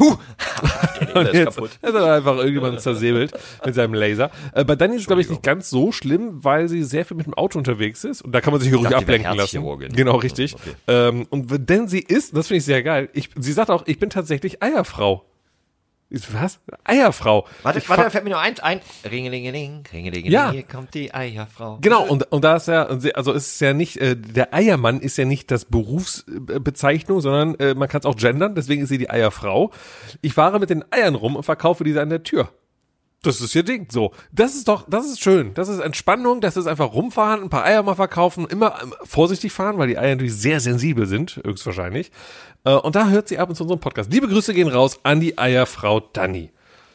Huh. Und ist jetzt kaputt. ist er einfach irgendjemand zersäbelt mit seinem Laser. Äh, bei Dani ist es, glaube ich, nicht ganz so schlimm, weil sie sehr viel mit dem Auto unterwegs ist und da kann man sich ruhig dachte, die wäre ablenken lassen. Genau, richtig. Okay. Ähm, und denn sie ist, das finde ich sehr geil, ich, sie sagt auch, ich bin tatsächlich Eierfrau. Was? Eierfrau. Warte, Ich warte, da fällt mir nur eins ein. Ringelingeling, Ringelingeling, Ja. hier kommt die Eierfrau. Genau, und, und da ist ja, also ist ja nicht, äh, der Eiermann ist ja nicht das Berufsbezeichnung, sondern äh, man kann es auch gendern, deswegen ist sie die Eierfrau. Ich fahre mit den Eiern rum und verkaufe diese an der Tür. Das ist ihr Ding. So, das ist doch, das ist schön. Das ist Entspannung. Das ist einfach rumfahren, ein paar Eier mal verkaufen, immer ähm, vorsichtig fahren, weil die Eier natürlich sehr sensibel sind, höchstwahrscheinlich. Äh, und da hört sie ab und zu unseren Podcast. Liebe Grüße gehen raus an die Eierfrau Dani.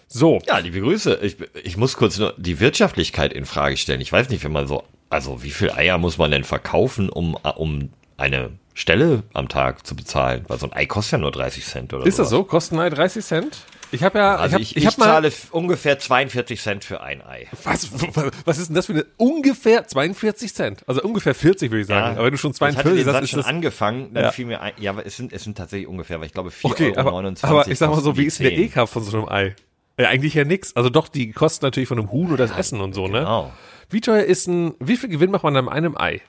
So, Ja, liebe Grüße. Ich, ich muss kurz nur die Wirtschaftlichkeit in Frage stellen. Ich weiß nicht, wenn man so, also wie viel Eier muss man denn verkaufen, um, um eine Stelle am Tag zu bezahlen? Weil so ein Ei kostet ja nur 30 Cent oder ist das sowas. so? Kosten Ei 30 Cent? Ich habe ja, Also ich ich, habe ich, hab mal, zahle ungefähr 42 Cent für ein Ei. Was, was ist denn das für eine ungefähr 42 Cent? Also ungefähr 40 würde ich sagen. aber wenn du schon ich hatte 42 den Satz schon das angefangen, dann Ja. fiel mir ein, ja, aber es sind, es sind tatsächlich ungefähr, weil ich glaube 4,29 okay. Euro. Aber, aber ich sag mal so, wie ist denn der 10. EK von so einem Ei? Ja, eigentlich ja nix. Also doch, die kosten natürlich von einem Huhn oder das Essen und so, ne? Genau. Wie teuer ist ein, wie viel Gewinn macht man an einem Ei?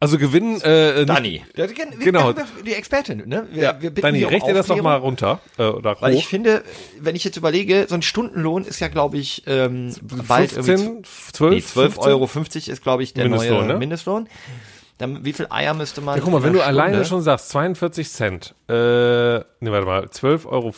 Also Gewinn, äh, Dani. Genau. Die Expertin, ne? Wir, Ja, wir bitten Dani, um rechne das doch mal runter, äh, oder Weil hoch. ich finde, wenn ich jetzt überlege, so ein Stundenlohn ist ja, glaube ich, ähm, bald 15, 12, 12, nee, 12 15? Euro 50 ist, glaube ich, der Mindestlohn, neue ne? Mindestlohn. Dann, wie viel Eier müsste man? Ja, guck mal, wenn du einer alleine Stunde- schon sagst, 42 Cent, äh, ne, warte mal, 12,50 Euro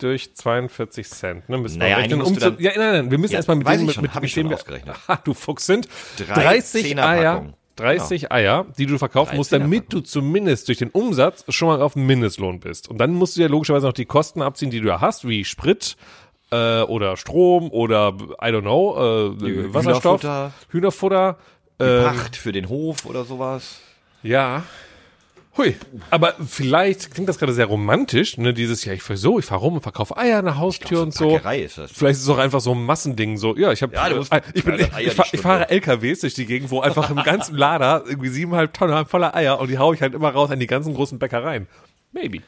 durch 42 Cent, ne, müssen Naja, wir du dann- ja, nein, nein, wir müssen Ja, erstmal mit dem, mit, schon, mit, mit schon dem wir- ausgerechnet. Ha, du Fuchs sind. Drei 30 Eier, Zehnerpackungen. 30 Eier, die du verkaufen musst, damit du zumindest durch den Umsatz schon mal auf dem Mindestlohn bist. Und dann musst du ja logischerweise noch die Kosten abziehen, die du ja hast, wie Sprit, äh, oder Strom oder, I don't know, äh, Wasserstoff, Hühnerfutter. Hühnerfutter, ähm, Pacht für den Hof oder sowas. ja. Hui. Aber vielleicht klingt das gerade sehr romantisch, ne? Dieses, ja, ich fahr so, ich fahr rum und verkaufe Eier an der Haustür und so. Ist das. Vielleicht ist es auch einfach so ein Massending, so, ja, ich habe, Ja, musst- ich, bin, ich, fahr, ich Stunde. fahre LKWs durch die Gegend, wo einfach im ganzen Lader irgendwie siebeneinhalb Tonnen voller Eier und die hau ich halt immer raus an die ganzen großen Bäckereien. Maybe.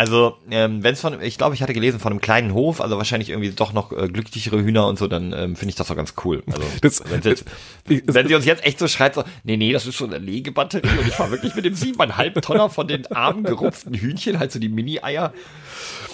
Also, ähm, wenn es von, ich glaube, ich hatte gelesen von einem kleinen Hof, also wahrscheinlich irgendwie doch noch äh, glücklichere Hühner und so, dann ähm, finde ich das doch ganz cool. Also, Das- wenn, jetzt, ich- wenn sie uns jetzt echt so schreit, so, nee, nee, das ist so eine Legebatterie und ich fahre wirklich mit dem siebeneinhalb Tonner von den armen gerupften Hühnchen, halt so die Mini-Eier.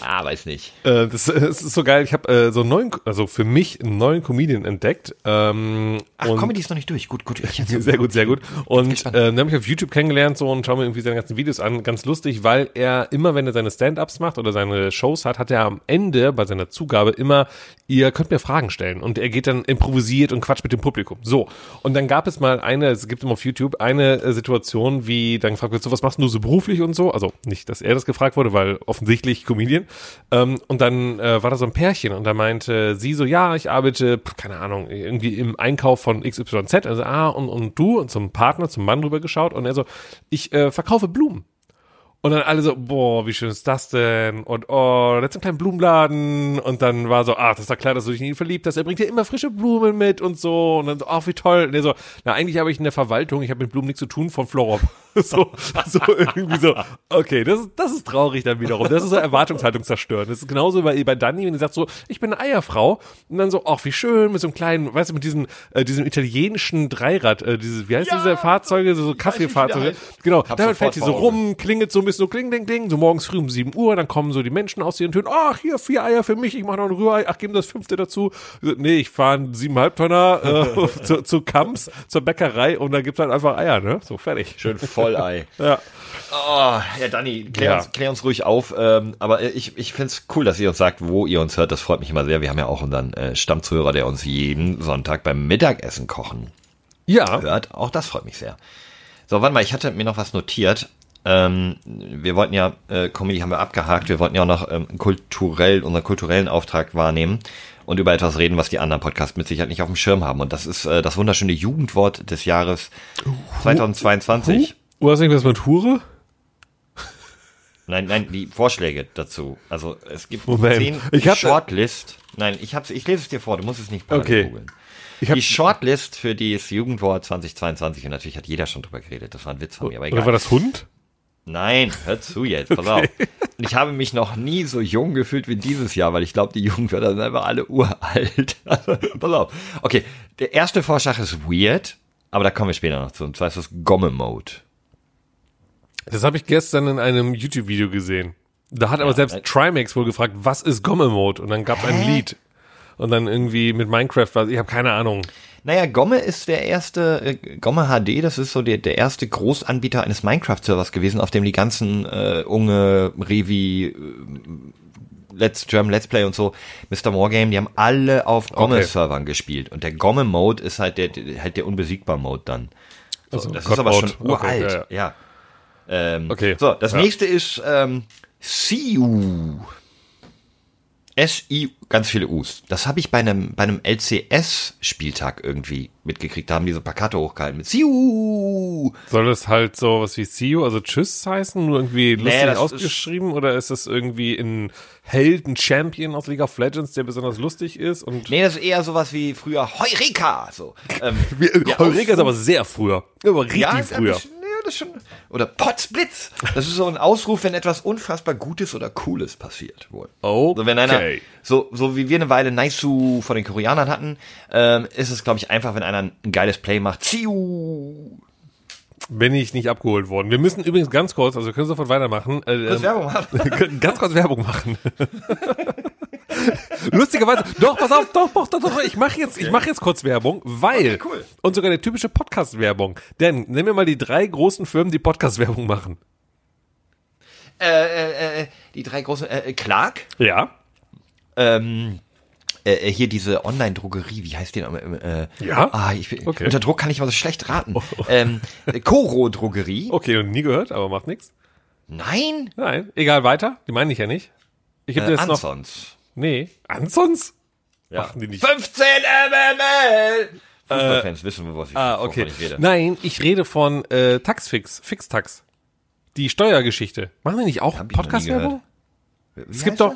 Ah, weiß nicht. Äh, das, das ist so geil. Ich habe äh, so einen neuen, also für mich einen neuen Comedian entdeckt. Ähm, Ach, Comedy ist noch nicht durch. Gut, gut. Ich Sehr gut, sehr gut. Und äh, den habe ich auf YouTube kennengelernt so und schaue mir irgendwie seine ganzen Videos an. Ganz lustig, weil er immer, wenn er seine Stand-ups macht oder seine Shows hat, hat er am Ende bei seiner Zugabe immer, ihr könnt mir Fragen stellen. Und er geht dann improvisiert und quatscht mit dem Publikum. So. Und dann gab es mal eine, es gibt immer auf YouTube eine äh, Situation, wie dann gefragt wird, so was machst du so beruflich und so. Also nicht, dass er das gefragt wurde, weil offensichtlich Comedian. Ähm, und dann äh, war da so ein Pärchen und da meinte sie so, ja, ich arbeite, keine Ahnung, irgendwie im Einkauf von XYZ. Also, ah, und, und du und zum Partner, zum Mann rüber geschaut und er so, ich äh, verkaufe Blumen. Und dann alle so, boah, wie schön ist das denn? Und oh, da ist ein kleiner Blumenladen. Und dann war so, ach, das ist doch klar, dass du dich in ihn verliebt hast. Er bringt dir immer frische Blumen mit und so. Und dann so, ach, wie toll. Und er so, na, eigentlich habe ich in der Verwaltung, ich habe mit Blumen nichts zu tun, von Florop. so, so irgendwie so, okay, das ist, das ist traurig dann wiederum. Das ist so Erwartungshaltung zerstören. Das ist genauso bei, bei Dani, wenn er sagt so, ich bin eine Eierfrau. Und dann so, ach, wie schön, mit so einem kleinen, weißt du, mit diesem, äh, diesem italienischen Dreirad, äh, dieses, wie heißt Ja, diese Fahrzeuge, so, so Kaffeefahrzeuge. Genau, damit fährt die so rum, klingelt so ein bisschen so kling, kling, kling, so morgens früh um 7 Uhr, dann kommen so die Menschen aus ihren Türen, ach, hier, vier Eier für mich, ich mache noch ein Rührei, ach, geben das fünfte dazu. Nee, ich fahre einen siebeneinhalb Tonner äh, zu, zu Kamps, zur Bäckerei und da gibt's halt einfach Eier, ne? So, fertig. Schön Vollei. Ja. Oh, ja, Dani, klär, Ja. Uns, klär uns ruhig auf. Ähm, aber äh, ich, ich finde es cool, dass ihr uns sagt, wo ihr uns hört. Das freut mich immer sehr. Wir haben ja auch unseren äh, Stammzuhörer, der uns jeden Sonntag beim Mittagessen kochen Ja. hört. Auch das freut mich sehr. So, warte mal, ich hatte mir noch was notiert. Ähm, wir wollten ja, äh, Comedy haben wir abgehakt, wir wollten ja auch noch ähm, kulturell, unseren kulturellen Auftrag wahrnehmen und über etwas reden, was die anderen Podcasts mit Sicherheit nicht auf dem Schirm haben. Und das ist äh, das wunderschöne Jugendwort des Jahres 2022. Du hast irgendwas mit Hure? Nein, nein, die Vorschläge dazu. Also es gibt Moment. zehn Ich hab- Shortlist. Nein, ich hab's, ich lese es dir vor, du musst es nicht Okay. googeln. Die Shortlist für das Jugendwort 2022 und natürlich hat jeder schon drüber geredet, das war ein Witz von mir, aber egal. Oder war das Hund? Nein, hör zu jetzt, pass auf. Und ich habe mich noch nie so jung gefühlt wie dieses Jahr, weil ich glaube, die Jugendwörter sind einfach alle uralt. Also, pass auf. Okay, der erste Vorschlag ist weird, aber da kommen wir später noch zu. Und zwar ist das Gomme-Mode. Das habe ich gestern in einem YouTube-Video gesehen. Da hat aber selbst äh- Trimax wohl gefragt, was ist Gomme-Mode? Und dann gab es ein Lied. Und dann irgendwie mit Minecraft, was ich habe keine Ahnung. Naja, Gomme ist der erste, äh, Gomme HD, das ist so der, der erste Großanbieter eines Minecraft-Servers gewesen, auf dem die ganzen äh, Unge, Revi, äh, Let's German Let's Play und so, Mr. Wargame, die haben alle auf Gomme-Servern gespielt. Und der Gomme-Mode ist halt der, halt der unbesiegbar-Mode dann. So, Also, das ist aber God-Mode. schon uralt. Okay, ja, ja. Ähm, Okay, So, das ja. nächste ist ähm, SIU. S-I, ganz viele U's. Das habe ich bei einem, bei einem LCS-Spieltag irgendwie mitgekriegt. Da haben die so Plakate hochgehalten mit SIU. Soll das halt so was wie you, also Tschüss heißen, nur irgendwie lustig ist- ausgeschrieben? oder ist das irgendwie ein Held, ein Champion aus League of Legends, der besonders lustig ist? Und Nee, das ist eher sowas wie früher Heureka. So. Ähm, Heureka ist aber sehr früher. Aber richtig ja, ist früher. bisschen- das schon. Oder Potzblitz. Das ist so ein Ausruf, wenn etwas unfassbar Gutes oder Cooles passiert, wohl. Okay. So, wenn einer, so, so wie wir eine Weile Naisu von den Koreanern hatten, ähm, ist es, glaube ich, einfach, wenn einer ein geiles Play macht. Ziu. Bin ich nicht abgeholt worden. Wir müssen übrigens ganz kurz, also wir können sofort weitermachen. Äh, Kurz ähm, Werbung machen. ganz kurz Werbung machen. Lustigerweise, doch, pass auf, doch, doch, doch, doch, ich mache jetzt, ich mache jetzt kurz Werbung, weil Okay, cool. und sogar eine typische Podcast-Werbung. Denn nehmen wir mal die drei großen Firmen, die Podcast-Werbung machen. Äh, äh, äh, die drei großen, äh, äh, Clark, Ja, ähm, äh, äh, hier diese Online-Drogerie, wie heißt die noch? Äh, Ja? Ah, ich Okay. unter Druck kann ich mal so schlecht raten. Ähm, äh, Koro-Drogerie. okay, und nie gehört, aber macht nichts. Nein, Nein, egal, weiter. Die meine ich ja nicht. Ich habe äh, jetzt noch. Nee, Ansons? Ja. Machen die nicht. 15 MML! Fußballfans wissen, was ich, Ah, wovon okay. ich rede. Nein, ich rede von äh, Taxfix, Fixtax. Die Steuergeschichte. Machen die nicht auch Podcast-Werbung? Es gibt doch?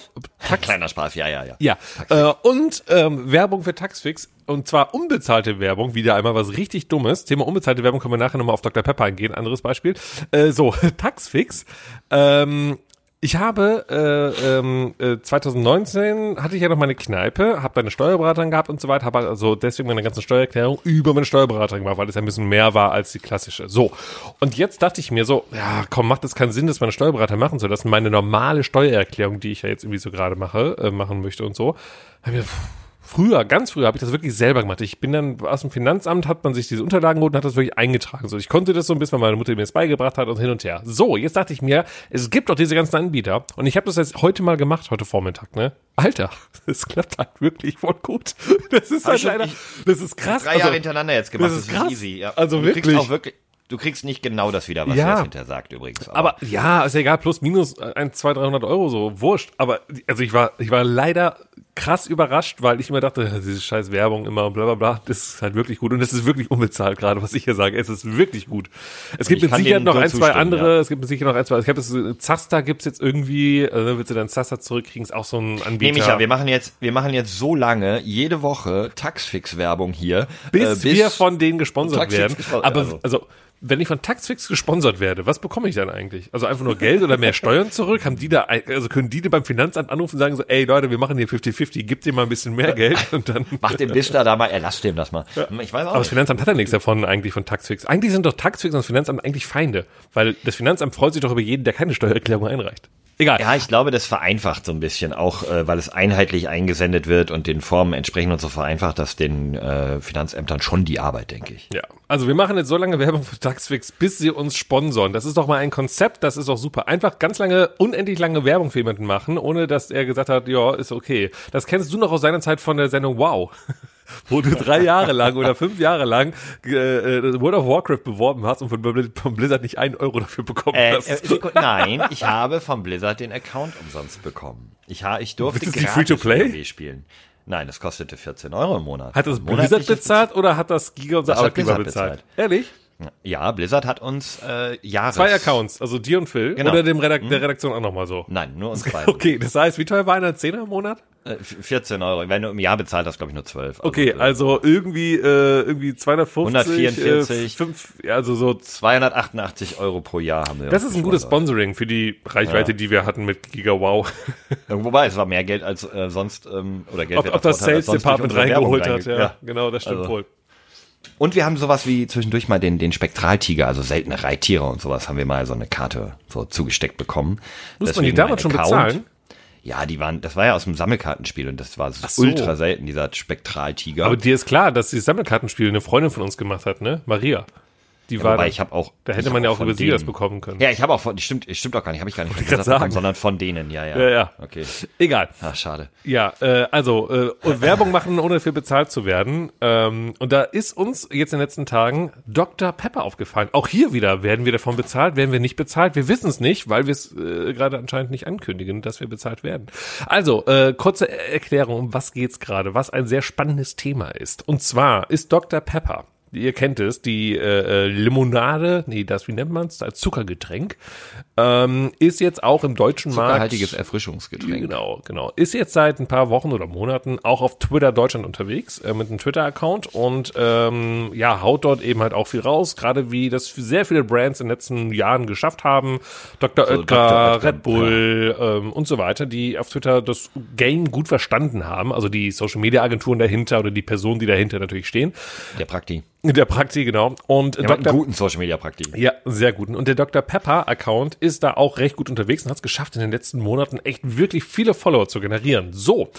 Kleiner Spaß, ja, ja, ja. Ja, äh, und ähm, Werbung für Taxfix und zwar unbezahlte Werbung, wieder einmal was richtig Dummes. Thema unbezahlte Werbung können wir nachher nochmal auf Dr. Pepper eingehen, anderes Beispiel. Äh, so, Taxfix. Ähm, ich habe äh, ähm, äh, 2019 hatte ich ja noch meine Kneipe, habe eine Steuerberaterin gehabt und so weiter, habe also deswegen meine ganze Steuererklärung über meine Steuerberaterin gemacht, weil es ein bisschen mehr war als die klassische. So, und jetzt dachte ich mir so, ja, komm, macht es keinen Sinn, das meine Steuerberater machen zu lassen. Meine normale Steuererklärung, die ich ja jetzt irgendwie so gerade mache, äh, machen möchte und so. Hab ich mir, pff, Früher, ganz früher habe ich das wirklich selber gemacht. Ich bin dann aus dem Finanzamt, hat man sich diese Unterlagen geholt und hat das wirklich eingetragen. So, ich konnte das so ein bisschen, weil meine Mutter mir das beigebracht hat und hin und her. So, jetzt dachte ich mir, es gibt doch diese ganzen Anbieter und ich habe das jetzt heute mal gemacht, heute Vormittag, ne? Alter, das klappt halt wirklich voll gut. Das ist halt leider, das ist krass. Drei Jahre Also, hintereinander jetzt gemacht, das das ist ist, krass. easy. Ja. Also du wirklich. Kriegst auch wirklich. Du kriegst nicht genau das wieder, was Ja. er hinterher sagt übrigens. Aber ja, ist ja egal, plus minus äh, ein, zwei, 300 Euro so, wurscht. Aber also ich war, ich war leider krass überrascht, weil ich immer dachte, diese scheiß Werbung immer und bla bla bla, das ist halt wirklich gut und das ist wirklich unbezahlt gerade, was ich hier sage. Es ist wirklich gut. Es gibt mit Sicherheit noch ein, zwei andere, ja. es gibt mit Sicherheit noch ein, zwei, ich habe das äh, Zaster gibt's jetzt irgendwie, äh, willst du dann Zaster zurückkriegen, ist auch so ein Anbieter. Nee, Micha, wir machen jetzt, wir machen jetzt so lange, jede Woche Taxfix-Werbung hier. bis, äh, wir von denen gesponsert Taxfix werden. Aber also. also wenn ich von Taxfix gesponsert werde, was bekomme ich dann eigentlich? Also einfach nur Geld oder mehr Steuern zurück? Haben die da, also können die da beim Finanzamt anrufen und sagen so, ey Leute, wir machen hier 50-50, gib dir mal ein bisschen mehr Geld und dann. Mach dem Bister da mal, erlass dem das mal. Ich weiß auch Aber das. Finanzamt hat ja nichts davon eigentlich von Taxfix. Eigentlich sind doch Taxfix und das Finanzamt eigentlich Feinde, weil das Finanzamt freut sich doch über jeden, der keine Steuererklärung einreicht. Egal. Ja, ich glaube, das vereinfacht so ein bisschen, auch äh, weil es einheitlich eingesendet wird und den Formen entsprechend und so vereinfacht das den äh, Finanzämtern schon die Arbeit, denke ich. Ja, also wir machen jetzt so lange Werbung für Taxfix, bis sie uns sponsoren. Das ist doch mal ein Konzept, das ist doch super. Einfach ganz lange, unendlich lange Werbung für jemanden machen, ohne dass er gesagt hat, ja, ist okay. Das kennst du noch aus seiner Zeit von der Sendung Wow. Wo du drei Jahre lang oder fünf Jahre lang äh, äh, World of Warcraft beworben hast und von, Bl- von Blizzard nicht einen Euro dafür bekommen Äh, hast. äh, Seku- nein, ich habe von Blizzard den Account umsonst bekommen. Ich, ich durfte nicht gratis Free-to-Play? Spielen. Nein, das kostete 14 Euro im Monat. hat das Blizzard bezahlt oder hat das Giga unser Arbeitgeber bezahlt? bezahlt. Ehrlich? Ja, Blizzard hat uns äh, Jahres... Zwei Accounts, also dir und Phil Genau. oder dem Redak der Redaktion auch nochmal so. Nein, nur uns beiden. Okay, das heißt, wie teuer war einer? Zehner im Monat? Äh, 14 Euro. Wenn du im Jahr bezahlt hast, glaube ich nur 12. Also, Okay, äh, also irgendwie, äh, irgendwie 250, 144. äh, fünf, ja, also so 288 Euro pro Jahr haben wir. Das ist ein gutes. Sponsoring für die Reichweite, die wir hatten mit Giga Wow. Wobei, es war mehr Geld als äh, sonst, ähm, oder Geld Ob, ob das Sales Department reingeholt hat, reinge- ja, Genau, das stimmt Also- wohl. Und wir haben sowas wie zwischendurch mal den, den Spektraltiger, also seltene Reittiere und sowas, haben wir mal so eine Karte so zugesteckt bekommen. Muss man die damals schon bezahlen? Ja, die waren, das war ja aus dem Sammelkartenspiel und das war so. ultra selten, dieser Spektraltiger. Aber dir ist klar, dass dieses Sammelkartenspiel eine Freundin von uns gemacht hat, ne? Maria. Die ja, war wobei da. ich habe auch. Da hätte man ja auch über sie das bekommen können. Ja, ich habe auch von, stimmt, stimmt auch gar nicht, habe ich gar nicht von sagen. bekommen, sondern von denen, ja, ja. Ja, ja. Okay. Egal. Ach, schade. Ja, äh, also äh, Werbung machen, ohne dafür bezahlt zu werden. Ähm, und da ist uns jetzt in den letzten Tagen Dr. Pepper aufgefallen. Auch hier wieder werden wir davon bezahlt, werden wir nicht bezahlt. Wir wissen es nicht, weil wir es äh, gerade anscheinend nicht ankündigen, dass wir bezahlt werden. Also äh, kurze Erklärung, um was geht's gerade, was ein sehr spannendes Thema ist. Und zwar ist Dr. Pepper Ihr kennt es, die äh, äh, Limonade, nee, das, wie nennt man es, als Zuckergetränk, ähm, ist jetzt auch im deutschen Markt. Zuckerhaltiges Erfrischungsgetränk. Genau, genau. Ist jetzt seit ein paar Wochen oder Monaten auch auf Twitter Deutschland unterwegs äh, mit einem Twitter-Account und ähm, ja, haut dort eben halt auch viel raus, gerade wie das sehr viele Brands in den letzten Jahren geschafft haben. Dr. So, Oetker, Dr. Red Bull ähm, und so weiter, die auf Twitter das Game gut verstanden haben, also die Social-Media-Agenturen dahinter oder die Personen, die dahinter natürlich stehen. Der Prakti. Der Prakti, genau. Und hat Dr. guten Social Media Prakti. Ja, sehr gut. Und der Dr. Pepper Account ist da auch recht gut unterwegs und hat es geschafft, in den letzten Monaten echt wirklich viele Follower zu generieren. So.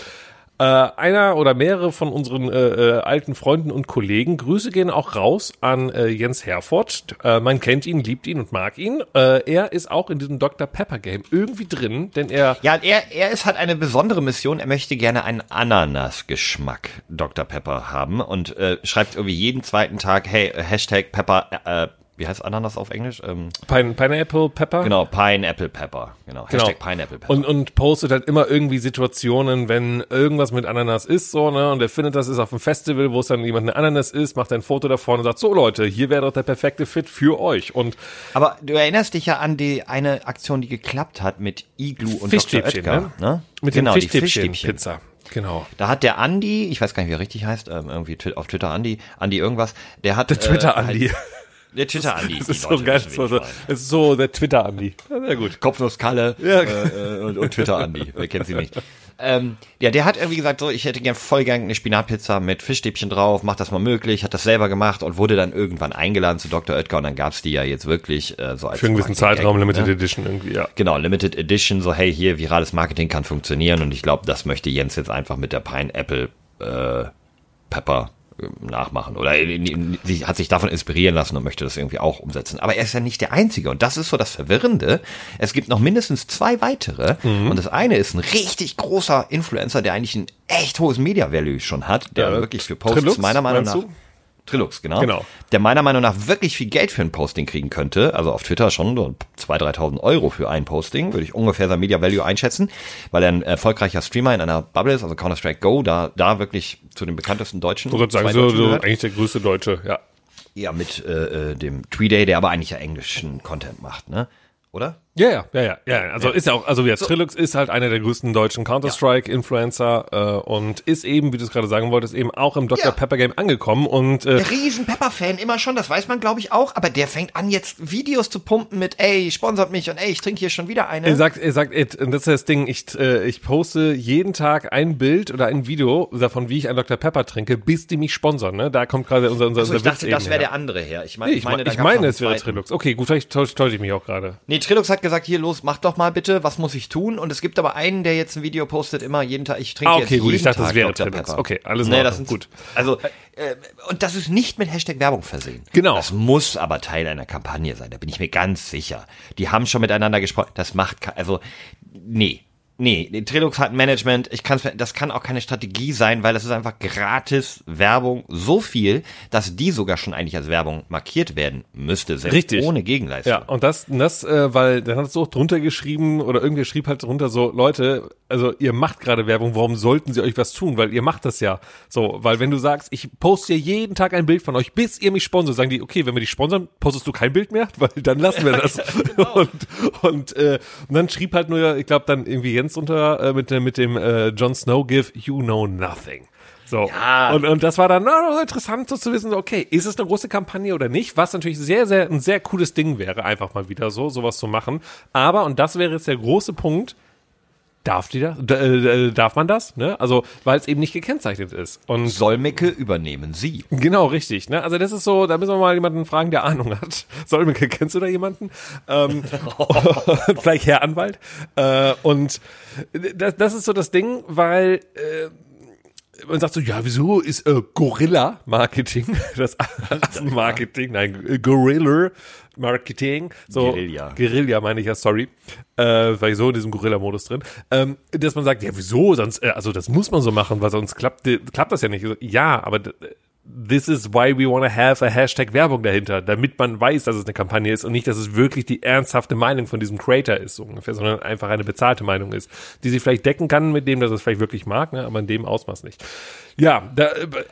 Äh, einer oder mehrere von unseren äh, äh, alten Freunden und Kollegen, Grüße gehen auch raus an äh, Jens Herford. Äh, man kennt ihn, liebt ihn und mag ihn. Äh, er ist auch in diesem Dr. Pepper Game irgendwie drin, denn er Ja, er, er ist halt eine besondere Mission. Er möchte gerne einen Ananas-Geschmack Dr. Pepper haben und schreibt irgendwie jeden zweiten Tag, hey, Hashtag Pepper, wie heißt Ananas auf Englisch? Ähm, Pine, Pineapple Pepper. genau, Pineapple Pepper. Genau, Genau. Hashtag Pineapple Pepper. Und, und postet halt immer irgendwie Situationen, wenn irgendwas mit Ananas ist, so, ne, und er findet, das ist auf einem Festival, wo es dann jemand eine Ananas ist, macht ein Foto davon und sagt, so Leute, hier wäre doch der perfekte Fit für euch. Und Aber du erinnerst dich ja an die eine Aktion, die geklappt hat mit Iglu und Dr. Oetker, ne? mit genau, dem die Fischstäbchen, Fischstäbchen. Pizza. Genau. Da hat der Andi, ich weiß gar nicht, wie er richtig heißt, ähm, irgendwie auf Twitter Andi, Andi irgendwas, der hat Der Twitter äh, Andi. Halt, der Twitter Andi. Das die ist so Leute geil. wissen, wen So, ich meine. das ist so der Twitter Andi. Ja, sehr gut. Kopfnuss Kalle Ja. äh, und, und Twitter Andi. Wer kennt sie nicht? Ähm, ja, der hat irgendwie gesagt, so, ich hätte gern voll gern eine Spinatpizza mit Fischstäbchen drauf, mach das mal möglich, hat das selber gemacht und wurde dann irgendwann eingeladen zu Dr. Oetker und dann gab's die ja jetzt wirklich äh, so als Für einen gewissen Zeitraum, Limited ne? Edition irgendwie, ja. Genau, Limited Edition, so hey, hier, virales Marketing kann funktionieren und ich glaube, das möchte Jens jetzt einfach mit der Pineapple äh, Pepper nachmachen oder hat sich davon inspirieren lassen und möchte das irgendwie auch umsetzen. Aber er ist ja nicht der Einzige und das ist so das Verwirrende. Es gibt noch mindestens zwei weitere Mhm. und das eine ist ein richtig großer Influencer, der eigentlich ein echt hohes Media Value schon hat, der Ja, wirklich für Posts Trilux, meiner Meinung nach du? Trilux, genau. Genau. Der meiner Meinung nach wirklich viel Geld für ein Posting kriegen könnte. Also auf Twitter schon so 2.000, 3.000 Euro für ein Posting, würde ich ungefähr sein Media Value einschätzen, weil er ein erfolgreicher Streamer in einer Bubble ist, also Counter-Strike Go, da, da wirklich zu den bekanntesten Deutschen. Ich sagen, so, so eigentlich der größte Deutsche, ja. Ja, mit äh, äh, dem Tweeday, der aber eigentlich ja englischen Content macht, ne? Oder? Ja, ja, ja, ja, ja. Also ist ja auch, also ja, Trilux ist halt einer der größten deutschen Counter-Strike-Influencer äh, und ist eben, wie du es gerade sagen wolltest, eben auch im Dr. Ja. Pepper Game angekommen und äh, Der riesen Pepper-Fan immer schon, das weiß man glaube ich auch, aber der fängt an jetzt Videos zu pumpen mit, ey, sponsert mich und ey, ich trinke hier schon wieder eine. Er sagt, er sagt, ey, und das ist das Ding, ich, äh, ich poste jeden Tag ein Bild oder ein Video davon, wie ich ein Dr. Pepper trinke, bis die mich sponsern, ne? Da kommt gerade unser, unser, also unser ich dachte, Witz das eben wäre der andere her. Ich, mein, Nee, ich, meine, ich gab's noch meine, einen es wäre. Trilux. Okay, gut, vielleicht täusche täusch ich mich auch gerade. Nee, Trilux hat gesagt, hier los, mach doch mal bitte, was muss ich tun? Und es gibt aber einen, der jetzt ein Video postet, immer jeden Tag, ich trinke Ah, jetzt okay, jeden gut, ich dachte, Tag das wäre Dr. Pepper. Okay, alles nee, das sind, gut. Also, äh, und das ist nicht mit Hashtag Werbung versehen. Genau. Das muss aber Teil einer Kampagne sein, da bin ich mir ganz sicher. Die haben schon miteinander gesprochen, das macht, also, nee. Nee, Trilux hat ein Management. Ich kann's, das kann auch keine Strategie sein, weil das ist einfach gratis Werbung so viel, dass die sogar schon eigentlich als Werbung markiert werden müsste, selbst Richtig. ohne Gegenleistung. Ja, und das, das äh, weil dann hat es so drunter geschrieben oder irgendwer schrieb halt drunter so, Leute, also ihr macht gerade Werbung, warum sollten sie euch was tun? Weil ihr macht das ja. So, weil wenn du sagst, ich poste ja jeden Tag ein Bild von euch, bis ihr mich sponsert, sagen die, okay, wenn wir dich sponsern, postest du kein Bild mehr, weil dann lassen wir das. und, und, äh, und dann schrieb halt nur, ich glaube dann irgendwie Jens unter äh, mit, dem- mit dem äh, Jon Snow Give, you know nothing. So. Ja. Und, und das war dann na, interessant so zu wissen, okay, ist es eine große Kampagne oder nicht? Was natürlich sehr, sehr, ein sehr cooles Ding wäre, einfach mal wieder so, sowas zu machen. Aber, und das wäre jetzt der große Punkt, darf die das? D äh, darf man das? Ne? Also, weil es eben nicht gekennzeichnet ist. Und Solmecke übernehmen sie. Genau, richtig. Ne? Also das ist so, da müssen wir mal jemanden fragen, der Ahnung hat. Solmecke, kennst du da jemanden? Ähm, vielleicht Herr Anwalt. Äh, und das, das ist so das Ding, weil äh, man sagt so, ja, wieso ist äh, Gorilla-Marketing, das Marketing, nein, äh, Gorilla-Marketing, so, Guerilla. Guerilla meine ich ja, sorry, äh, war ich so in diesem Gorilla-Modus drin, ähm, dass man sagt, ja, wieso, sonst, äh, also das muss man so machen, weil sonst klappt, äh, klappt das ja nicht. Ja, aber this is why we want to have a Hashtag Werbung dahinter, damit man weiß, dass es eine Kampagne ist und nicht, dass es wirklich die ernsthafte Meinung von diesem Creator ist, so ungefähr, sondern einfach eine bezahlte Meinung ist, die sie vielleicht decken kann mit dem, dass es vielleicht wirklich mag, ne, aber in dem Ausmaß nicht. Ja, da,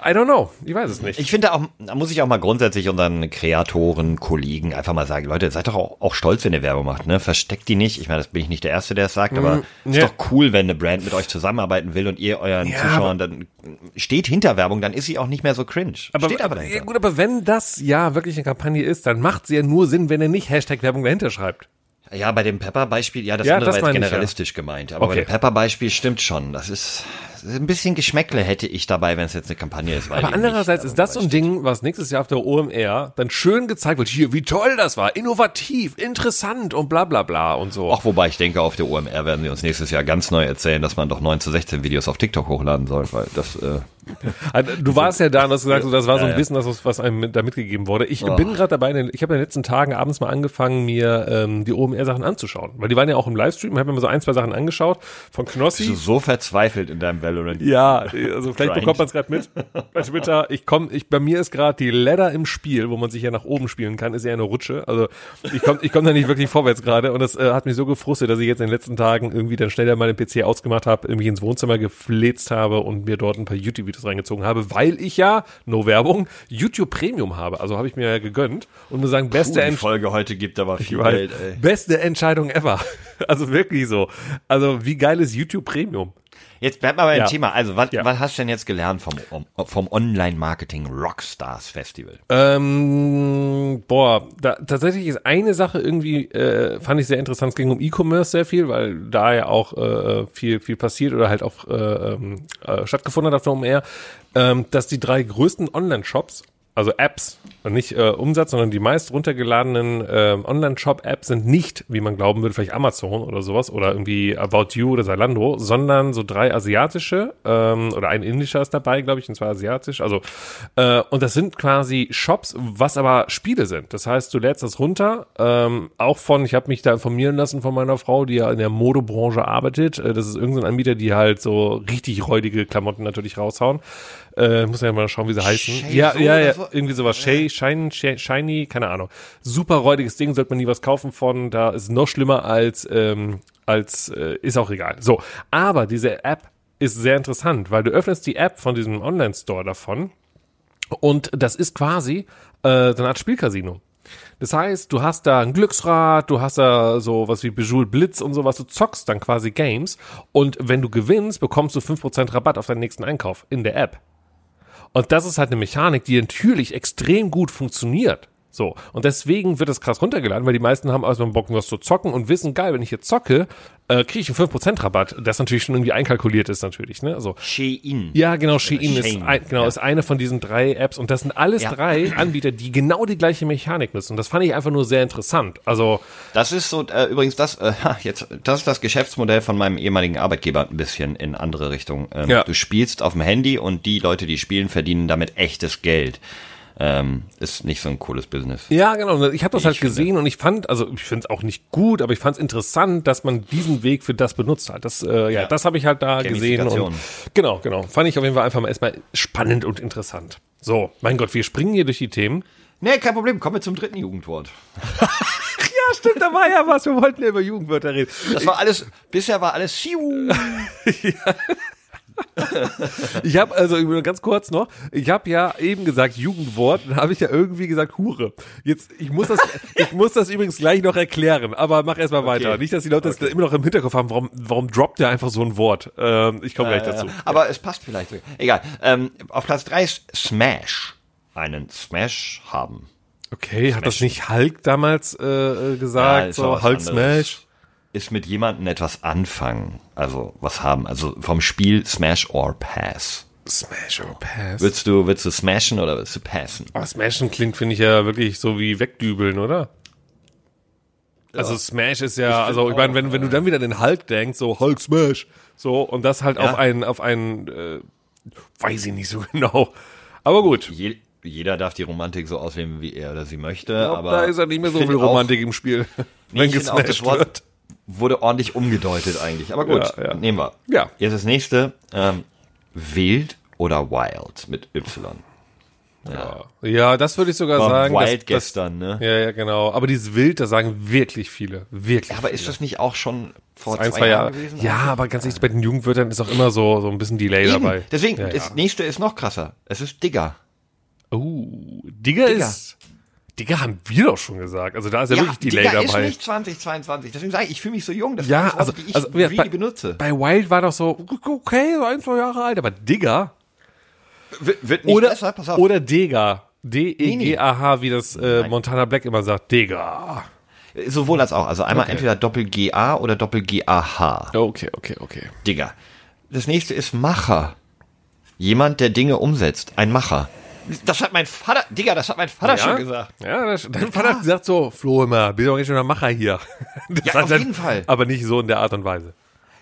I don't know, ich weiß es nicht. Ich finde auch, da muss ich auch mal grundsätzlich unseren Kreatoren, Kollegen einfach mal sagen, Leute, seid doch auch, auch stolz, wenn ihr Werbung macht, ne? Versteckt die nicht. Ich meine, das bin ich nicht der Erste, der es sagt, aber ist ja. doch cool, wenn eine Brand mit euch zusammenarbeiten will und ihr euren Zuschauern dann steht hinter Werbung, dann ist sie auch nicht mehr so cringe. steht aber dahinter. ja, gut, aber wenn das ja wirklich eine Kampagne ist, dann macht sie ja nur Sinn, wenn er nicht Hashtag Werbung dahinter schreibt. Ja, bei dem Pepper-Beispiel, ja, das Ja, andere das war jetzt meine ich, ja. generalistisch gemeint. Aber Okay. bei dem Pepper-Beispiel stimmt schon. Das ist ein bisschen Geschmäckle hätte ich dabei, wenn es jetzt eine Kampagne ist. Weil Aber andererseits ist das so ein Ding, was nächstes Jahr auf der OMR dann schön gezeigt wird. Hier, wie toll das war, innovativ, interessant und bla bla bla und so. Auch wobei ich denke, auf der OMR werden sie uns nächstes Jahr ganz neu erzählen, dass man doch 9 zu 16 Videos auf TikTok hochladen soll, weil das, äh, Also, Du warst ja da und hast gesagt, das war so ein bisschen das, was einem da mitgegeben wurde. Ich bin gerade dabei, ich habe in den letzten Tagen abends mal angefangen, mir ähm, die OMR-Sachen anzuschauen. Weil die waren ja auch im Livestream. Ich habe mir so ein, zwei Sachen angeschaut von bist du Knossi. so verzweifelt in deinem Valorant. Ja, also vielleicht bekommt man es gerade mit bei Twitter. Ich komm, ich, bei mir ist gerade die Ladder im Spiel, wo man sich ja nach oben spielen kann, ist ja eine Rutsche. Also ich komme ich komm da nicht wirklich vorwärts gerade und das äh, hat mich so gefrustet, dass ich jetzt in den letzten Tagen irgendwie dann schneller mal den PC ausgemacht habe, irgendwie ins Wohnzimmer gefläzt habe und mir dort ein paar YouTube-Videos reingezogen habe, weil ich ja, no Werbung, YouTube Premium habe. Also habe ich mir ja gegönnt und muss sagen, beste Puh, die Folge heute gibt aber viel Geld, ey. Beste Entscheidung ever. Also wirklich so. Also wie geil ist YouTube Premium? Jetzt bleib mal beim Ja. Thema. Also, was, Ja. was hast du denn jetzt gelernt vom, vom Online-Marketing Rockstars Festival? Ähm, boah, da, tatsächlich ist eine Sache irgendwie, äh, fand ich sehr interessant, es ging um E-Commerce sehr viel, weil da ja auch äh, viel, viel passiert oder halt auch äh, ähm, äh, stattgefunden hat auf der OMR, ähm, dass die drei größten Online-Shops, also Apps, nicht äh, Umsatz, sondern die meist runtergeladenen ähm, Online-Shop-Apps sind nicht, wie man glauben würde, vielleicht Amazon oder sowas oder irgendwie About You oder Zalando, sondern so drei asiatische ähm, oder ein indischer ist dabei, glaube ich, und zwei asiatisch. Also äh, und das sind quasi Shops, was aber Spiele sind. Das heißt, du lädst das runter, ähm, auch von, ich habe mich da informieren lassen von meiner Frau, die ja in der Modebranche arbeitet. Äh, das ist irgendein Anbieter, die halt so richtig räudige Klamotten natürlich raushauen. Äh, muss ja mal schauen, wie sie heißen. Shay Ja, so ja, ja, so? irgendwie sowas. Shay, Shine, Shay, Shiny, keine Ahnung. Super räudiges Ding, sollte man nie was kaufen von. Da ist noch schlimmer als, ähm, als, äh, ist auch egal. So, aber diese App ist sehr interessant, weil du öffnest die App von diesem Online-Store davon und das ist quasi äh, so eine Art Spielcasino. Das heißt, du hast da ein Glücksrad, du hast da so was wie Bejeweled Blitz und sowas, du zockst dann quasi Games und wenn du gewinnst, bekommst du 5% Rabatt auf deinen nächsten Einkauf in der App. Und das ist halt eine Mechanik, die natürlich extrem gut funktioniert. So. Und deswegen wird das krass runtergeladen, weil die meisten haben also Bock, was zu zocken und wissen, geil, wenn ich jetzt zocke, äh, kriege ich einen 5% Rabatt, das natürlich schon irgendwie einkalkuliert ist natürlich, ne? Also, Shein. ja, genau, Shein ist, ein, genau, ja. ist eine von diesen drei Apps und das sind alles Ja. drei Anbieter, die genau die gleiche Mechanik nutzen. Und das fand ich einfach nur sehr interessant. Also, Das ist so, äh, übrigens das, äh, jetzt, das ist das Geschäftsmodell von meinem ehemaligen Arbeitgeber ein bisschen in andere Richtung. Ähm, Ja. Du spielst auf dem Handy und die Leute, die spielen, verdienen damit echtes Geld. Ähm, ist nicht so ein cooles Business. Ja, genau. Ich habe das halt gesehen und ich fand, also ich finde es auch nicht gut, aber ich fand es interessant, dass man diesen Weg für das benutzt hat. Das, äh, ja, Ja. das habe ich halt da gesehen. Und, genau, genau. Fand ich auf jeden Fall einfach mal erstmal spannend und interessant. So, mein Gott, wir springen hier durch die Themen. Nee, kein Problem. Kommen wir zum dritten Jugendwort. Ja, stimmt, da war ja was. Wir wollten ja über Jugendwörter reden. Das war alles, bisher war alles Siu. Ich habe also ganz kurz noch, ich habe ja eben gesagt Jugendwort, dann habe ich ja irgendwie gesagt Hure. Jetzt ich muss das ich muss das übrigens gleich noch erklären, aber mach erstmal weiter. Nicht, dass die Leute das immer noch im Hinterkopf haben, warum warum droppt der einfach so ein Wort? Ähm, ich komme gleich dazu. Aber es passt vielleicht. Egal. Ähm, auf Platz drei ist Smash. Einen Smash haben. Okay, hat das nicht Hulk damals äh, äh, Ja, gesagt, ist so Hulk anderes. Smash? Ist mit jemandem etwas anfangen. Also was haben. Also vom Spiel Smash or Pass. Smash or Pass. Willst du, willst du smashen oder willst du passen? Aber Smashen klingt, finde ich ja wirklich so wie wegdübeln, oder? Also Smash ist ja, also ich meine, wenn, wenn du dann wieder den Hulk denkst, so Hulk Smash, so, und das halt Ja. auf einen, auf einen, äh, weiß ich nicht so genau. Aber gut, Je, jeder darf die Romantik so ausleben, wie er oder sie möchte. ich glaub, aber da ist ja nicht mehr so viel auch- Romantik im Spiel, wenn ich finde auch, das gesmashed Wort wird. Wurde ordentlich umgedeutet eigentlich. Aber gut, Ja, ja. nehmen wir. Ja. Jetzt das nächste. Ähm, wild oder wild mit Y. Ja. ja, das würde ich sogar War sagen. wild das, gestern, ne? Das, ja, ja, genau. Aber dieses Wild, das sagen wirklich viele. Wirklich. Aber ist das nicht auch schon vor ein, zwei, Jahren Jahre. gewesen? Ja, aber ganz ehrlich, bei den Jugendwörtern ist auch immer so, so ein bisschen Delay Eben. dabei. Deswegen, Ja, das ja. nächste ist noch krasser. Es ist Digger. Oh, Digger, Digger. ist. Digger haben wir doch schon gesagt. Also da ist ja, wirklich Delay Digger ist dabei. nicht 2022. Deswegen sage ich, ich fühle mich so jung. Das ja, also, Worte, die ich also really bei, benutze. bei Wild war doch so, okay, so ein, zwei Jahre alt, aber Digger wird, wird nicht oder, besser, pass auf. oder Dega. D-E-G-A-H, wie das äh, Montana Black immer sagt. Digga. Sowohl als auch. Also einmal Okay. entweder Doppel-G-A oder Doppel-G-A-H. Okay, okay, okay. Digger. Das nächste ist Macher. Jemand, der Dinge umsetzt. Ein Macher. Das hat mein Vater, Digga, das hat mein Vater schon gesagt. Ja, das, dein Vater hat gesagt so, Flo immer, bist doch nicht schon ein Macher hier. Das Ja, auf jeden Fall. Aber nicht so in der Art und Weise.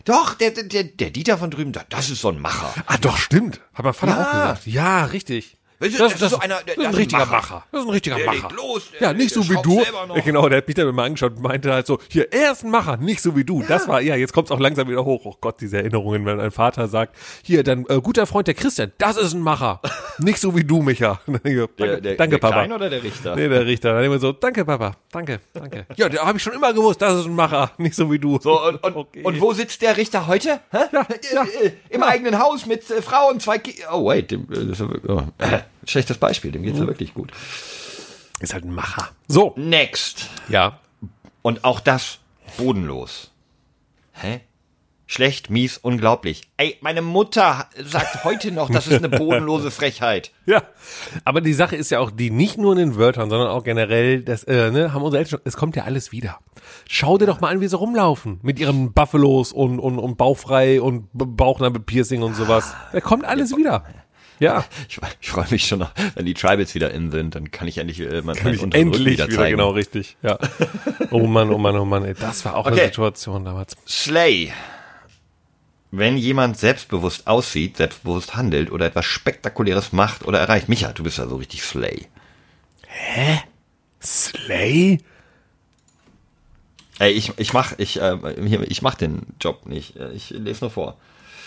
Doch, der, der, der, der Dieter von drüben, das ist so ein Macher. Ah, doch, stimmt. Hat mein Vater Ja. auch gesagt. Ja, richtig. Weißt du, das ist so einer, der- das ist das ein richtiger Macher. Macher. Das ist ein richtiger Der Macher. los, der- ja, nicht der so wie du. Ja, Genau, der hat mich dann mal angeschaut und meinte halt so, hier, er ist ein Macher, nicht so wie du. Das war, ja, jetzt kommt's auch langsam wieder hoch. Oh Gott, diese Erinnerungen, wenn ein Vater sagt, hier, dein äh, guter Freund, der Christian, das ist ein Macher. nicht so wie du, Micha. Ich, Der, danke, der, danke der Papa. Klein oder der Richter? Nee, der Richter. Dann immer so, danke, Papa. Danke, danke. Ja, der habe ich schon immer gewusst, das ist ein Macher. Nicht so wie du. So, und, und, Okay. und wo sitzt der Richter heute? Hä? Ja, Äh, ja, äh, Im eigenen Haus mit äh, Frau und zwei Kindern. Oh, wait. Äh, das ja- oh, schlechtes Beispiel, dem geht's ja wirklich gut. Ist halt ein Macher. So. Next. Ja. Und auch das bodenlos. Hä? Schlecht, mies, unglaublich. Ey, meine Mutter sagt heute noch, das ist eine bodenlose Frechheit. Ja, aber die Sache ist ja auch die, nicht nur in den Wörtern, sondern auch generell, das, äh, ne, haben unsere Eltern schon, es kommt ja alles wieder. Schau dir doch mal an, wie sie rumlaufen. Mit ihren Buffalos und, und, und bauchfrei und Bauchnabel-Piercing und sowas. Da kommt alles wieder. Ja, Ich, ich freue mich schon noch, wenn die Tribals wieder in sind, dann kann ich endlich äh, mein, kann Rücken endlich wieder wieder, genau richtig. Ja. Oh Mann, oh Mann, oh Mann, ey, das war auch eine Okay. Situation damals. Slay. Wenn jemand selbstbewusst aussieht, selbstbewusst handelt oder etwas Spektakuläres macht oder erreicht. Micha, du bist ja so richtig Slay. Slay? Ey, ich, ich mach, ich, äh, ich mach den Job nicht. Ich lese nur vor.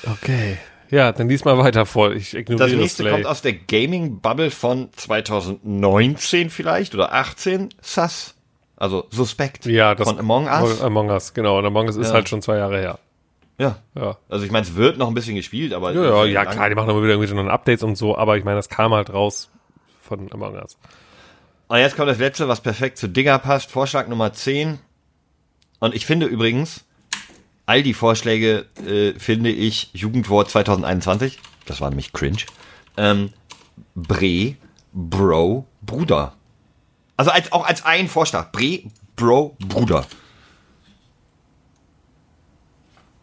Okay. Ja, dann lies mal weiter vor. Ich ignoriere Das nächste Slay. kommt aus der Gaming-Bubble von 2019 vielleicht oder 18. Sus. Also suspekt. ja, das von Among Us. Among Us, genau. Und Among Us ist Ja. halt schon zwei Jahre her. Ja. Ja. Also ich meine, es wird noch ein bisschen gespielt, aber. Ja, ja, ja klar, die machen immer wieder irgendwelche neuen Updates und so, aber ich meine, das kam halt raus von Among Us. Und jetzt kommt das letzte, was perfekt zu Digger passt. Vorschlag Nummer 10. Und ich finde übrigens, all die Vorschläge äh, finde ich Jugendwort 2021. Das war nämlich cringe. Ähm, Bre, Bro, Bruder. Also als, auch als ein Vorschlag. Bre, Bro, Bruder.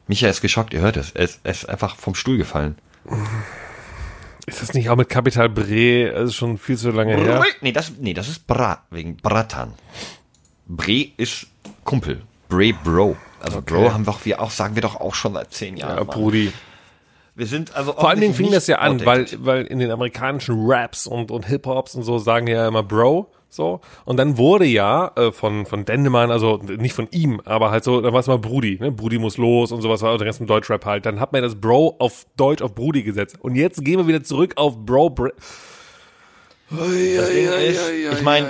Micha ist geschockt, ihr hört es. Er ist, er ist einfach vom Stuhl gefallen. Ist das nicht auch mit Capital Bre? Das ist schon viel zu lange her. Nee, das, nee, das ist Bra, wegen Bratan. Bre ist Kumpel. Bre Bro. Also Bro haben doch wir auch, sagen wir doch auch schon seit zehn Jahren. Ja, Mann. Brudi. Wir sind also Vor allen Dingen fing das ja an, weil, weil in den amerikanischen Raps und, und Hip-Hops und so sagen ja immer Bro. So. Und dann wurde ja äh, von, von Dendemann, also nicht von ihm, aber halt so, da war es mal Brudi, ne? Brudi muss los und sowas war der ganzen Deutschrap halt. Dann hat man das Bro auf Deutsch auf Brudi gesetzt. Und jetzt gehen wir wieder zurück auf Bro. Br Das Ding ist, ich meine,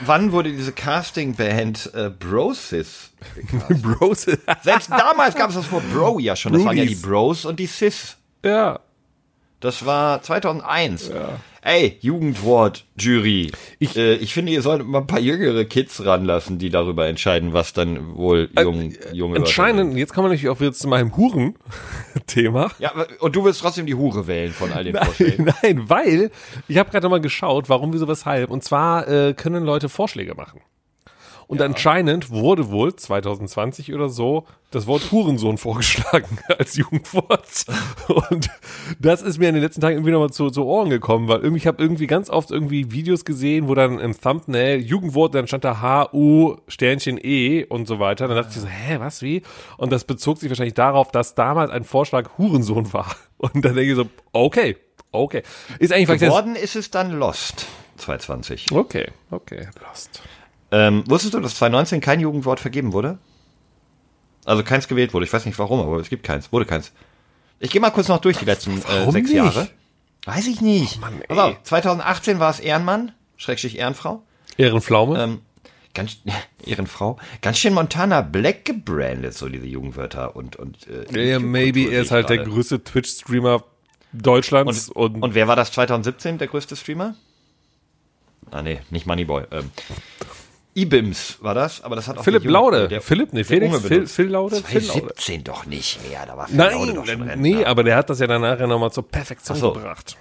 wann wurde diese Casting-Band äh, Brosis? Bros. Selbst damals gab es das Wort Bro ja schon. Das waren ja die. Bros und die Sis. ja. Das war 2001. Ey, Jugendwort, Jury. Ich- äh, ich finde, ihr solltet mal ein paar jüngere Kids ranlassen, die darüber entscheiden, was dann wohl jung, junge Leute Anscheinend, jetzt kommen wir natürlich auch wieder zu meinem Huren-Thema. Ja, und du willst trotzdem die Hure wählen von all den Vorschlägen. Nein, nein, weil ich habe gerade mal geschaut, warum, wieso, weshalb. Und zwar äh, können Leute Vorschläge machen. Und anscheinend wurde wohl 2020 oder so das Wort Hurensohn vorgeschlagen als Jugendwort. Und das ist mir in den letzten Tagen irgendwie nochmal zu, zu Ohren gekommen, weil irgendwie, ich habe irgendwie ganz oft irgendwie Videos gesehen, wo dann im Thumbnail Jugendwort, dann stand da H-U Sternchen E und so weiter. Dann dachte ich so, hä, was, wie? Und das bezog sich wahrscheinlich darauf, dass damals ein Vorschlag Hurensohn war. Und dann denke ich so, okay, okay. Ist eigentlich Geworden ist es dann Lost 2020. Okay, okay, lost. Ähm, wusstest du, dass 2019 kein Jugendwort vergeben wurde? Also keins gewählt wurde. Ich weiß nicht warum, aber es gibt keins. Wurde keins. Ich gehe mal kurz noch durch die letzten äh, sechs nicht? Jahre. Weiß ich nicht. Mann, ey. Pass auf, 2018 war es Ehrenmann, Schrägstrich Ehrenfrau. Ehrenpflaume? Ähm, ganz, Ehrenfrau. Ganz schön Montana Black gebrandet, so diese Jugendwörter und, und äh, ja, maybe, er ist halt ich der gerade. größte Twitch-Streamer Deutschlands und, und, und, wer war das 2017, der größte Streamer? Ah nee, nicht Moneyboy. Ähm, Ibims war das, aber das hat auch Philipp Laude. der- Philipp, nee, Felix, Phil. Phil Laude, Phil Laude. 2017 doch nicht mehr, da war Phil Laude Nein, doch schon Rentner. nee, aber der hat das ja dann nachher nochmal zur Perfektion so. gebracht.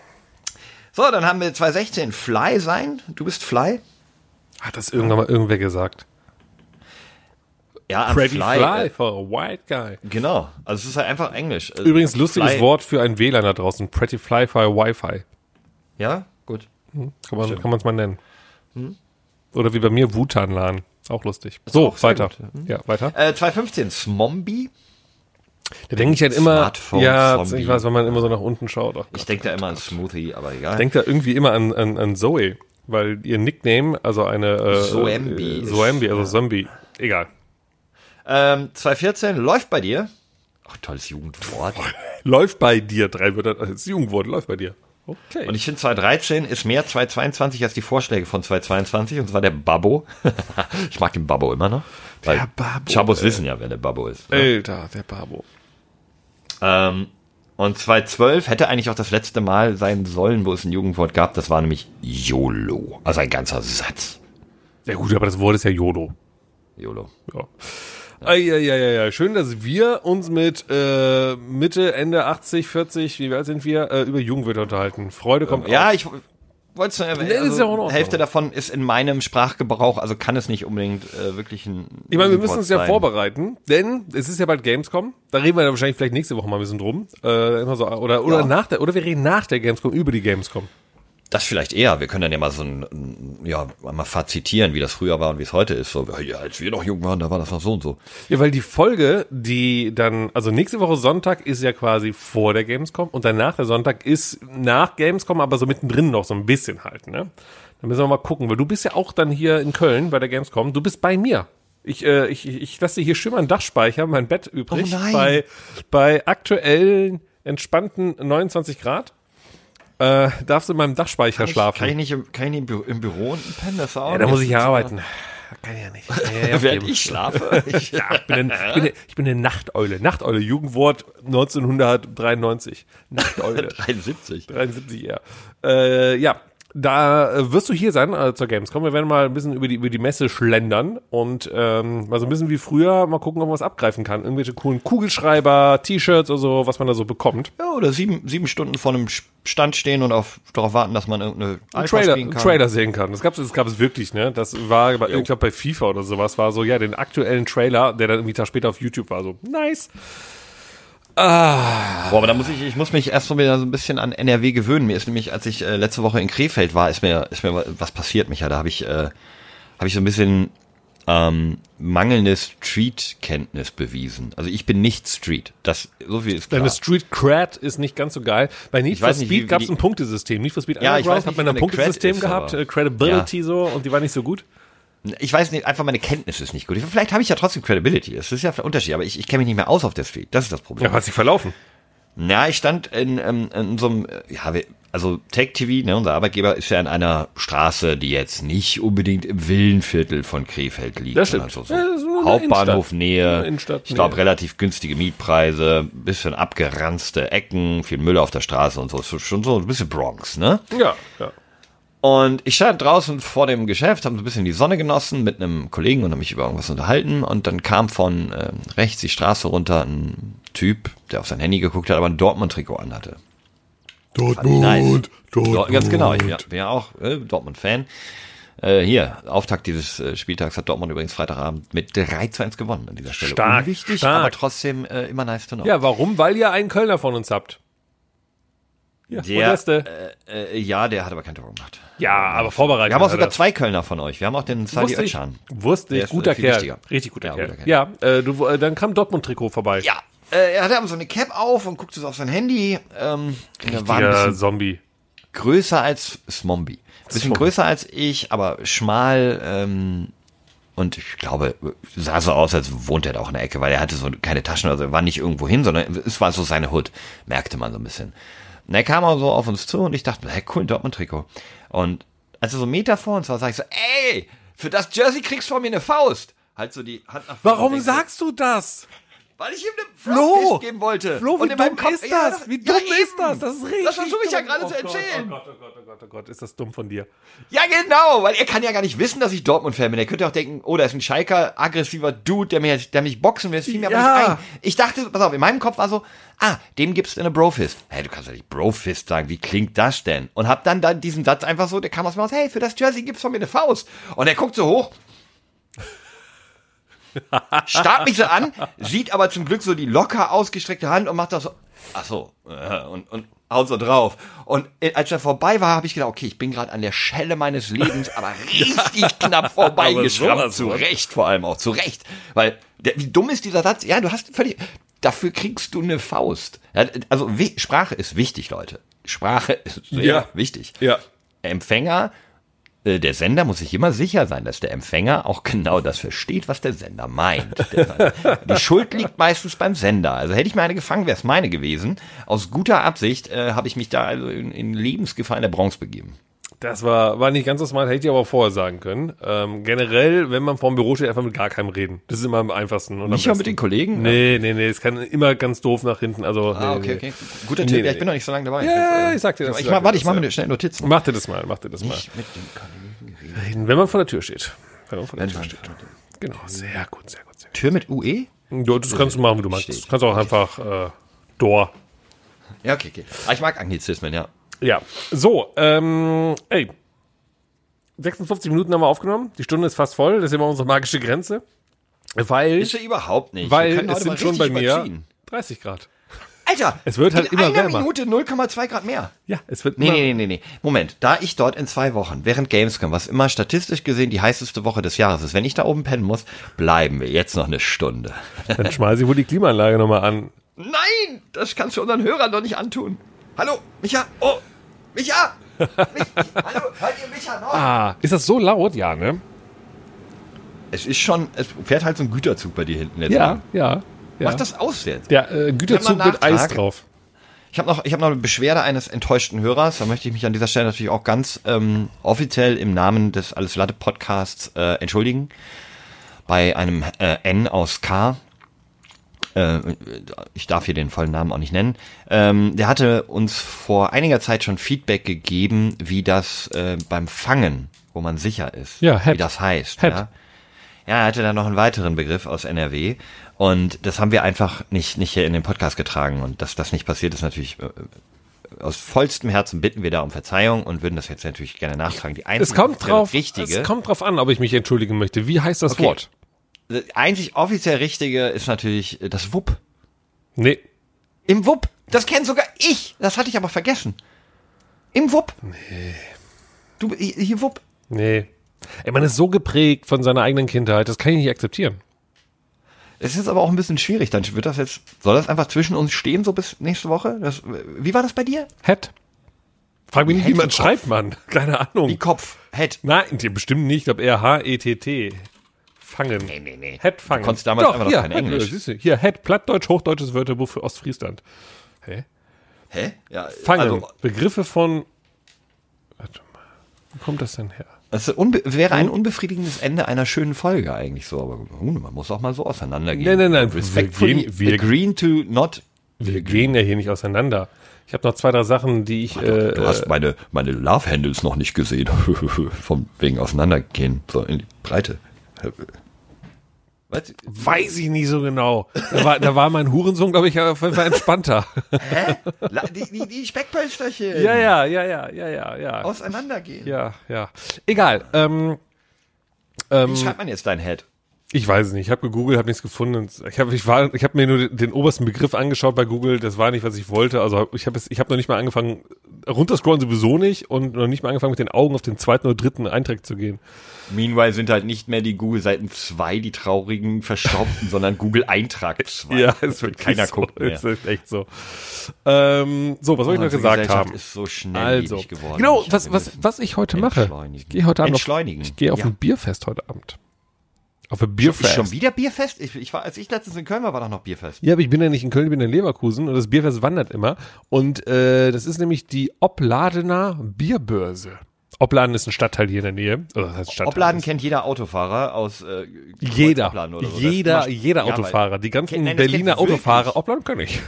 So, dann haben wir 2016 Fly sein. Du bist Fly? Hat das irgendwann mal irgendwer gesagt? Ja, am Pretty Fly, äh, for a white guy. Genau, also es ist halt einfach Englisch. Äh, Übrigens, lustiges Fly- Wort für ein WLAN da draußen. Pretty Fly for a Wi-Fi. Ja, gut. Kann man es mal nennen. Oder wie bei mir, Wutan-LAN. Auch lustig. So, auch weiter. gut, Ja, weiter. Äh, 2015 Smombi. Da denke ich halt immer, Smartphone ja, Zombie. ich weiß, wenn man immer so nach unten schaut. Gott. Ich denke da immer an Smoothie, aber egal. denkt da irgendwie immer an, an, an Zoe, weil ihr Nickname, also eine äh, Zombie äh, also Zombie, egal. Ähm, 2014 läuft bei dir. Ach, tolles Jugendwort. Läuft bei dir, drei Wörter, als Jugendwort, läuft bei dir. Okay. Und ich finde 2013 ist mehr 2022 als die Vorschläge von 2022 und zwar der Babbo. ich mag den Babbo immer noch. Der Babbo, Chabos ey. wissen ja, wer der Babbo ist. ne? Alter, der Babo. Ähm, und 2012 hätte eigentlich auch das letzte Mal sein sollen, wo es ein Jugendwort gab. Das war nämlich YOLO. Also ein ganzer Satz. Ja gut, aber das Wort ist ja YOLO. YOLO. Ja. Eieieiei. Schön, dass wir uns mit äh, Mitte, Ende 80, 40, wie alt sind wir, äh, über Jugendwörter unterhalten. Freude kommt Ja, auf. ich wollte es nur erwähnen. Nee, ja Also, Ordnung. Hälfte davon ist in meinem Sprachgebrauch, also kann es nicht unbedingt äh, wirklich ein. Ich meine, wir müssen uns ja vorbereiten, denn es ist ja bald Gamescom. Da reden wir dann wahrscheinlich vielleicht nächste Woche mal ein bisschen drum. Äh, immer so, oder oder Ja. nach der, oder wir reden nach der Gamescom über die Gamescom. Das vielleicht eher. Wir können dann ja mal so ein, ja, mal fazitieren, wie das früher war und wie es heute ist. So, ja, als wir noch jung waren, da war das noch so und so. Ja, weil die Folge, die dann, also nächste Woche Sonntag ist ja quasi vor der Gamescom und danach der Sonntag ist nach Gamescom, aber so mittendrin noch so ein bisschen halt, ne? Da müssen wir mal gucken, weil du bist ja auch dann hier in Köln bei der Gamescom. Du bist bei mir. Ich, äh, ich, ich lasse dir hier schön meinen Dachspeicher, mein Bett übrig. Oh nein. Bei, bei aktuellen, entspannten 29 Grad. Äh, darfst du in meinem Dachspeicher schlafen. Kann ich nicht, im, kann ich nicht im, Büro, im Büro unten pennen? Das auch ja, da muss ich ja arbeiten. Kann ich ja nicht. Ja, ja, Während ich schlafe. Ich, Ja, ich bin, ein, ich, bin eine, ich bin eine Nachteule. Nachteule, Jugendwort 1993. Nachteule. 73. 73 eher. Äh, ja, da äh, wirst du hier sein äh, zur Gamescom. Wir werden mal ein bisschen über die, über die Messe schlendern und ähm, mal so ein bisschen wie früher mal gucken, ob man was abgreifen kann. Irgendwelche coolen Kugelschreiber, T-Shirts oder so, was man da so bekommt. Ja, oder sieben, sieben Stunden vor einem Stand stehen und auf, darauf warten, dass man irgendeine Ein Alpha Trailer, kann. Trailer sehen kann. Das gab es das gab es wirklich, ne? Das war, bei, ich glaube, bei FIFA oder sowas war so, ja, den aktuellen Trailer, der dann irgendwie einen Tag später auf YouTube war, so, nice. Boah, aber da muss ich, ich muss mich erst mal wieder so ein bisschen an NRW gewöhnen. Mir ist nämlich, als ich äh, letzte Woche in Krefeld war, ist mir, ist mir was passiert, Micha. Da habe ich, äh, habe ich so ein bisschen ähm, mangelnde Street-Kenntnis bewiesen. Also ich bin nicht Street. Das so viel ist klar. Deine Street Cred ist nicht ganz so geil. Bei Need for Speed gab es ein Punktesystem. Need for Speed Ja, ich Underground weiß hat man ein Punktesystem gehabt, äh, Credibility so, und die war nicht so gut. Ich weiß nicht, einfach meine Kenntnis ist nicht gut. Vielleicht habe ich ja trotzdem Credibility. Das ist ja ein Unterschied, aber ich, ich kenne mich nicht mehr aus auf der Street. Das ist das Problem. Ja, hat sich verlaufen. Ja, ich stand in, ähm, in so einem, äh, ja, also Tech TV, ne, unser Arbeitgeber ist ja in einer Straße, die jetzt nicht unbedingt im Villenviertel von Krefeld liegt. Das stimmt. So, so Ja, Hauptbahnhofnähe. Eine Innenstadt- ich glaube, Nähe. relativ günstige Mietpreise, bisschen abgeranzte Ecken, viel Müll auf der Straße und so. Ist Schon so ein bisschen Bronx, ne? Ja, ja. Und ich stand draußen vor dem Geschäft, habe so ein bisschen die Sonne genossen mit einem Kollegen und habe mich über irgendwas unterhalten. Und dann kam von ähm, rechts die Straße runter ein Typ, der auf sein Handy geguckt hat, aber ein Dortmund-Trikot anhatte. Dortmund, Nice. Dort, ganz genau, ich bin ja, bin ja auch äh, Dortmund-Fan. Äh, hier, Auftakt dieses äh, Spieltags hat Dortmund übrigens Freitagabend mit 3 zu 1 gewonnen an dieser Stelle. Stark, Unwichtig, stark. aber trotzdem äh, immer nice to know. Ja, warum? Weil ihr einen Kölner von uns habt. Ja, der, äh, äh, ja, der hat aber kein Tor gemacht. ja, aber vorbereitet. Wir haben auch sogar zwei Kölner von euch. Wir haben auch den Sadi Özcan. wusste ich, ist, guter Kerl. wichtiger. Richtig guter Ja, Kerl. guter Kerl. Ja, äh, du, äh, dann kam Dortmund-Trikot vorbei. Ja, äh, er hatte aber so eine Cap auf und guckte so auf sein Handy. Ähm, war ein bisschen Zombie. größer als Smombi. Bisschen Smombi. größer als ich, aber schmal. Ähm, und ich glaube, sah so aus, als wohnte er da auch in der Ecke, weil er hatte so keine Taschen, also er war nicht irgendwo hin, sondern es war so seine Hut, merkte man so ein bisschen. Und er kam auch so auf uns zu und ich dachte, hey, cool, ein Dortmund-Trikot. Und als er so einen Meter vor uns war, sag ich so, ey, für das Jersey kriegst du von mir eine Faust. Halt so die Hand nach vorne Warum sagst du das? Weil ich ihm eine Flo! Geben wollte. Flo, wie Und in meinem dumm Kopf- ist Ja, das? Wie ja, dumm ist eben. das? Das ist richtig. Das versuche ich ja gerade oh zu Gott, erzählen. Oh Gott, oh Gott, oh Gott, oh Gott, ist das dumm von dir. Ja, genau, weil er kann ja gar nicht wissen, dass ich Dortmund-Fan bin. Er könnte auch denken, oh, da ist ein Schalker, aggressiver Dude, der, mir, der mich boxen will. Das fiel mir Ja. aber nicht ein. Ich dachte, pass auf, in meinem Kopf war so, ah, dem gibst du eine Brofist. Hey, du kannst ja nicht Brofist sagen, wie klingt das denn? Und hab dann, dann diesen Satz einfach so, der kam aus mir raus, hey, für das Jersey gibt's von mir eine Faust. Und er guckt so hoch, starrt mich so an, sieht aber zum Glück so die locker ausgestreckte Hand und macht das so, ach so, äh, und, und haut so drauf. Und äh, als er vorbei war, habe ich gedacht, okay, ich bin gerade an der Schelle meines Lebens, aber richtig knapp vorbeigeschrammt. Zu. Recht vor allem auch, zu Recht. Weil, der, wie dumm ist dieser Satz? Ja, du hast völlig, dafür kriegst du eine Faust. Also Sprache ist wichtig, Leute. Sprache ist sehr Ja. wichtig. Ja. Empfänger, der Sender muss sich immer sicher sein, dass der Empfänger auch genau das versteht, was der Sender meint. Die Schuld liegt meistens beim Sender. Also hätte ich mir eine gefangen, wäre es meine gewesen. Aus guter Absicht äh, habe ich mich da also in, in Lebensgefahr in der Bronx begeben. Das war, war nicht ganz so smart, hätte ich aber auch vorher sagen können. Ähm, generell, wenn man vorm Büro steht, einfach mit gar keinem reden. Das ist immer am einfachsten. Und Nicht am mal mit den. Kollegen? Nee, nee, nee, es kann immer ganz doof nach hinten. Also, Ah, nee, okay, okay. Guter Nee, Tipp. Ja, nee. ich bin noch nicht so lange dabei. Ja, äh, ich sag dir das, Ich ich mach, sag warte, ich mache mir schnell Notizen. Mach dir das mal, mach dir das mal. Nicht mit den Kollegen reden. Wenn man vor der Tür steht. Wenn man vor der Wenn Tür steht. Genau, sehr gut, sehr gut, sehr Tür mit UE? gut. Du, das kannst du machen, wie du magst. Du kannst auch einfach äh, Door. Ja, okay, okay. Ah, ich mag Anglizismen, ja. Ja. So, ähm, ey. 56 Minuten haben wir aufgenommen. Die Stunde ist fast voll. Das ist immer unsere magische Grenze. Weil, Ist ja überhaupt nicht. Weil es sind schon bei mir überziehen. 30 Grad. Alter, Es wird halt in immer einer wärmer. Minute 0,2 Grad mehr. Ja, es wird nee, nee, nee, nee. Moment, da ich dort in zwei Wochen während Gamescom, was immer statistisch gesehen die heißeste Woche des Jahres ist, wenn ich da oben pennen muss, bleiben wir jetzt noch eine Stunde. Dann schmeiße ich wohl die Klimaanlage nochmal an. Nein, das kannst du unseren Hörern doch nicht antun. Hallo, Micha, oh, Micha, Mich, hallo, hört ihr Micha noch? Ah, ist das so laut? Ja, ne? Es ist schon, es fährt halt so ein Güterzug bei dir hinten jetzt. Ja, an. ja. ja. Mach das aus jetzt. Der äh, Güterzug mit Eis drauf. Ich habe noch, ich habe noch eine Beschwerde eines enttäuschten Hörers. Da möchte ich mich an dieser Stelle natürlich auch ganz ähm, offiziell im Namen des Alles Latte Podcasts äh, entschuldigen. Bei einem äh, N aus K. Äh, ich darf hier den vollen Namen auch nicht nennen. Ähm, der hatte uns vor einiger Zeit schon Feedback gegeben, wie das äh, beim Fangen, wo man sicher ist, Ja, wie das heißt. Head. Ja. Ja, er hatte dann noch einen weiteren Begriff aus NRW und das haben wir einfach nicht, nicht hier in den Podcast getragen und dass das nicht passiert ist natürlich äh, aus vollstem Herzen bitten wir da um Verzeihung und würden das jetzt natürlich gerne nachtragen. Die Es einzige kommt offizielle drauf, richtige, es kommt drauf an, ob ich mich entschuldigen möchte. Wie heißt das Okay. Wort? Das einzig offiziell richtige ist natürlich äh, das Wupp. Nee. Im Wupp. Das kennt sogar ich. Das hatte ich aber vergessen. Im Wupp. Nee. Du, hier hier Wupp. Nee. Ey, man ist so geprägt von seiner eigenen Kindheit, das kann ich nicht akzeptieren. Es ist aber auch ein bisschen schwierig. Dann wird das jetzt, soll das einfach zwischen uns stehen, so bis nächste Woche? Das, wie war das bei dir? Het. Frag mich nicht, wie man schreibt, Mann. Keine Ahnung. Wie Kopf. Het. Nein, bestimmt nicht. Ich glaube eher H-E-T-T. Fangen. Nee, nee, nee. Het fangen. Du konntest damals einfach noch hier, kein Het, Englisch. siehst du, Hier, Het, Plattdeutsch, Hochdeutsches Wörterbuch für Ostfriesland. Hä? Hä? Ja, Fangen. Also, Begriffe von. Warte mal. Wo kommt das denn her? unbe wäre ein unbefriedigendes Ende einer schönen Folge eigentlich so, aber uh, man muss auch mal so auseinandergehen. Nein, nein, nein, Respectfully wir gehen- wir- agreeing to not. Wir gehen ja hier nicht auseinander. Ich habe noch zwei, drei Sachen, die ich. Äh, Du hast meine, meine Love Handles noch nicht gesehen. Vom wegen auseinandergehen. So in die Breite. Was? weiß ich nicht so genau. Da war, da war mein Hurensohn, glaube ich, auf jeden Fall entspannter. Hä? Die, die, die Speckpölsterchen. ja, ja, ja, ja, ja, ja, ja. Auseinandergehen. Ja, ja. Egal. Ähm, ähm, Wie schreibt man jetzt dein Head? Ich weiß es nicht. Ich habe gegoogelt, habe nichts gefunden. Ich habe ich war, ich habe mir nur den, obersten Begriff angeschaut bei Google. Das war nicht, was ich wollte. Also ich habe es, ich habe noch nicht mal angefangen. Runterscrollen sowieso nicht und noch nicht mal angefangen mit den Augen auf den zweiten oder dritten Eintrag zu gehen. Meanwhile sind halt nicht mehr die Google-Seiten 2 die traurigen Verstaubten, sondern Google-Eintrag 2. Ja, ist wirklich Keiner so. guckt mehr. Ist echt so. Ähm, so, was soll ich noch Unsere gesagt haben? ist so Also, schnelllebig geworden. genau, Ich was, hab was, was ich heute mache. Ich gehe heute Abend auf, ich gehe auf Ja. ein Bierfest heute Abend. Auf ein Ist Bierfest. schon wieder Bierfest? Ich, ich war, als ich letztens in Köln war, war doch noch Bierfest. Ja, aber ich bin ja nicht in Köln, ich bin in Leverkusen und das Bierfest wandert immer. Und äh, das ist nämlich die Opladener Bierbörse. Opladen ist ein Stadtteil hier in der Nähe. Oder das heißt Stadtteil. Opladen kennt jeder Autofahrer aus äh, jeder, Opladen oder so. Jeder, ist jeder Ja, Autofahrer. Die ganzen nein, Berliner. Autofahrer, Opladen kann ich.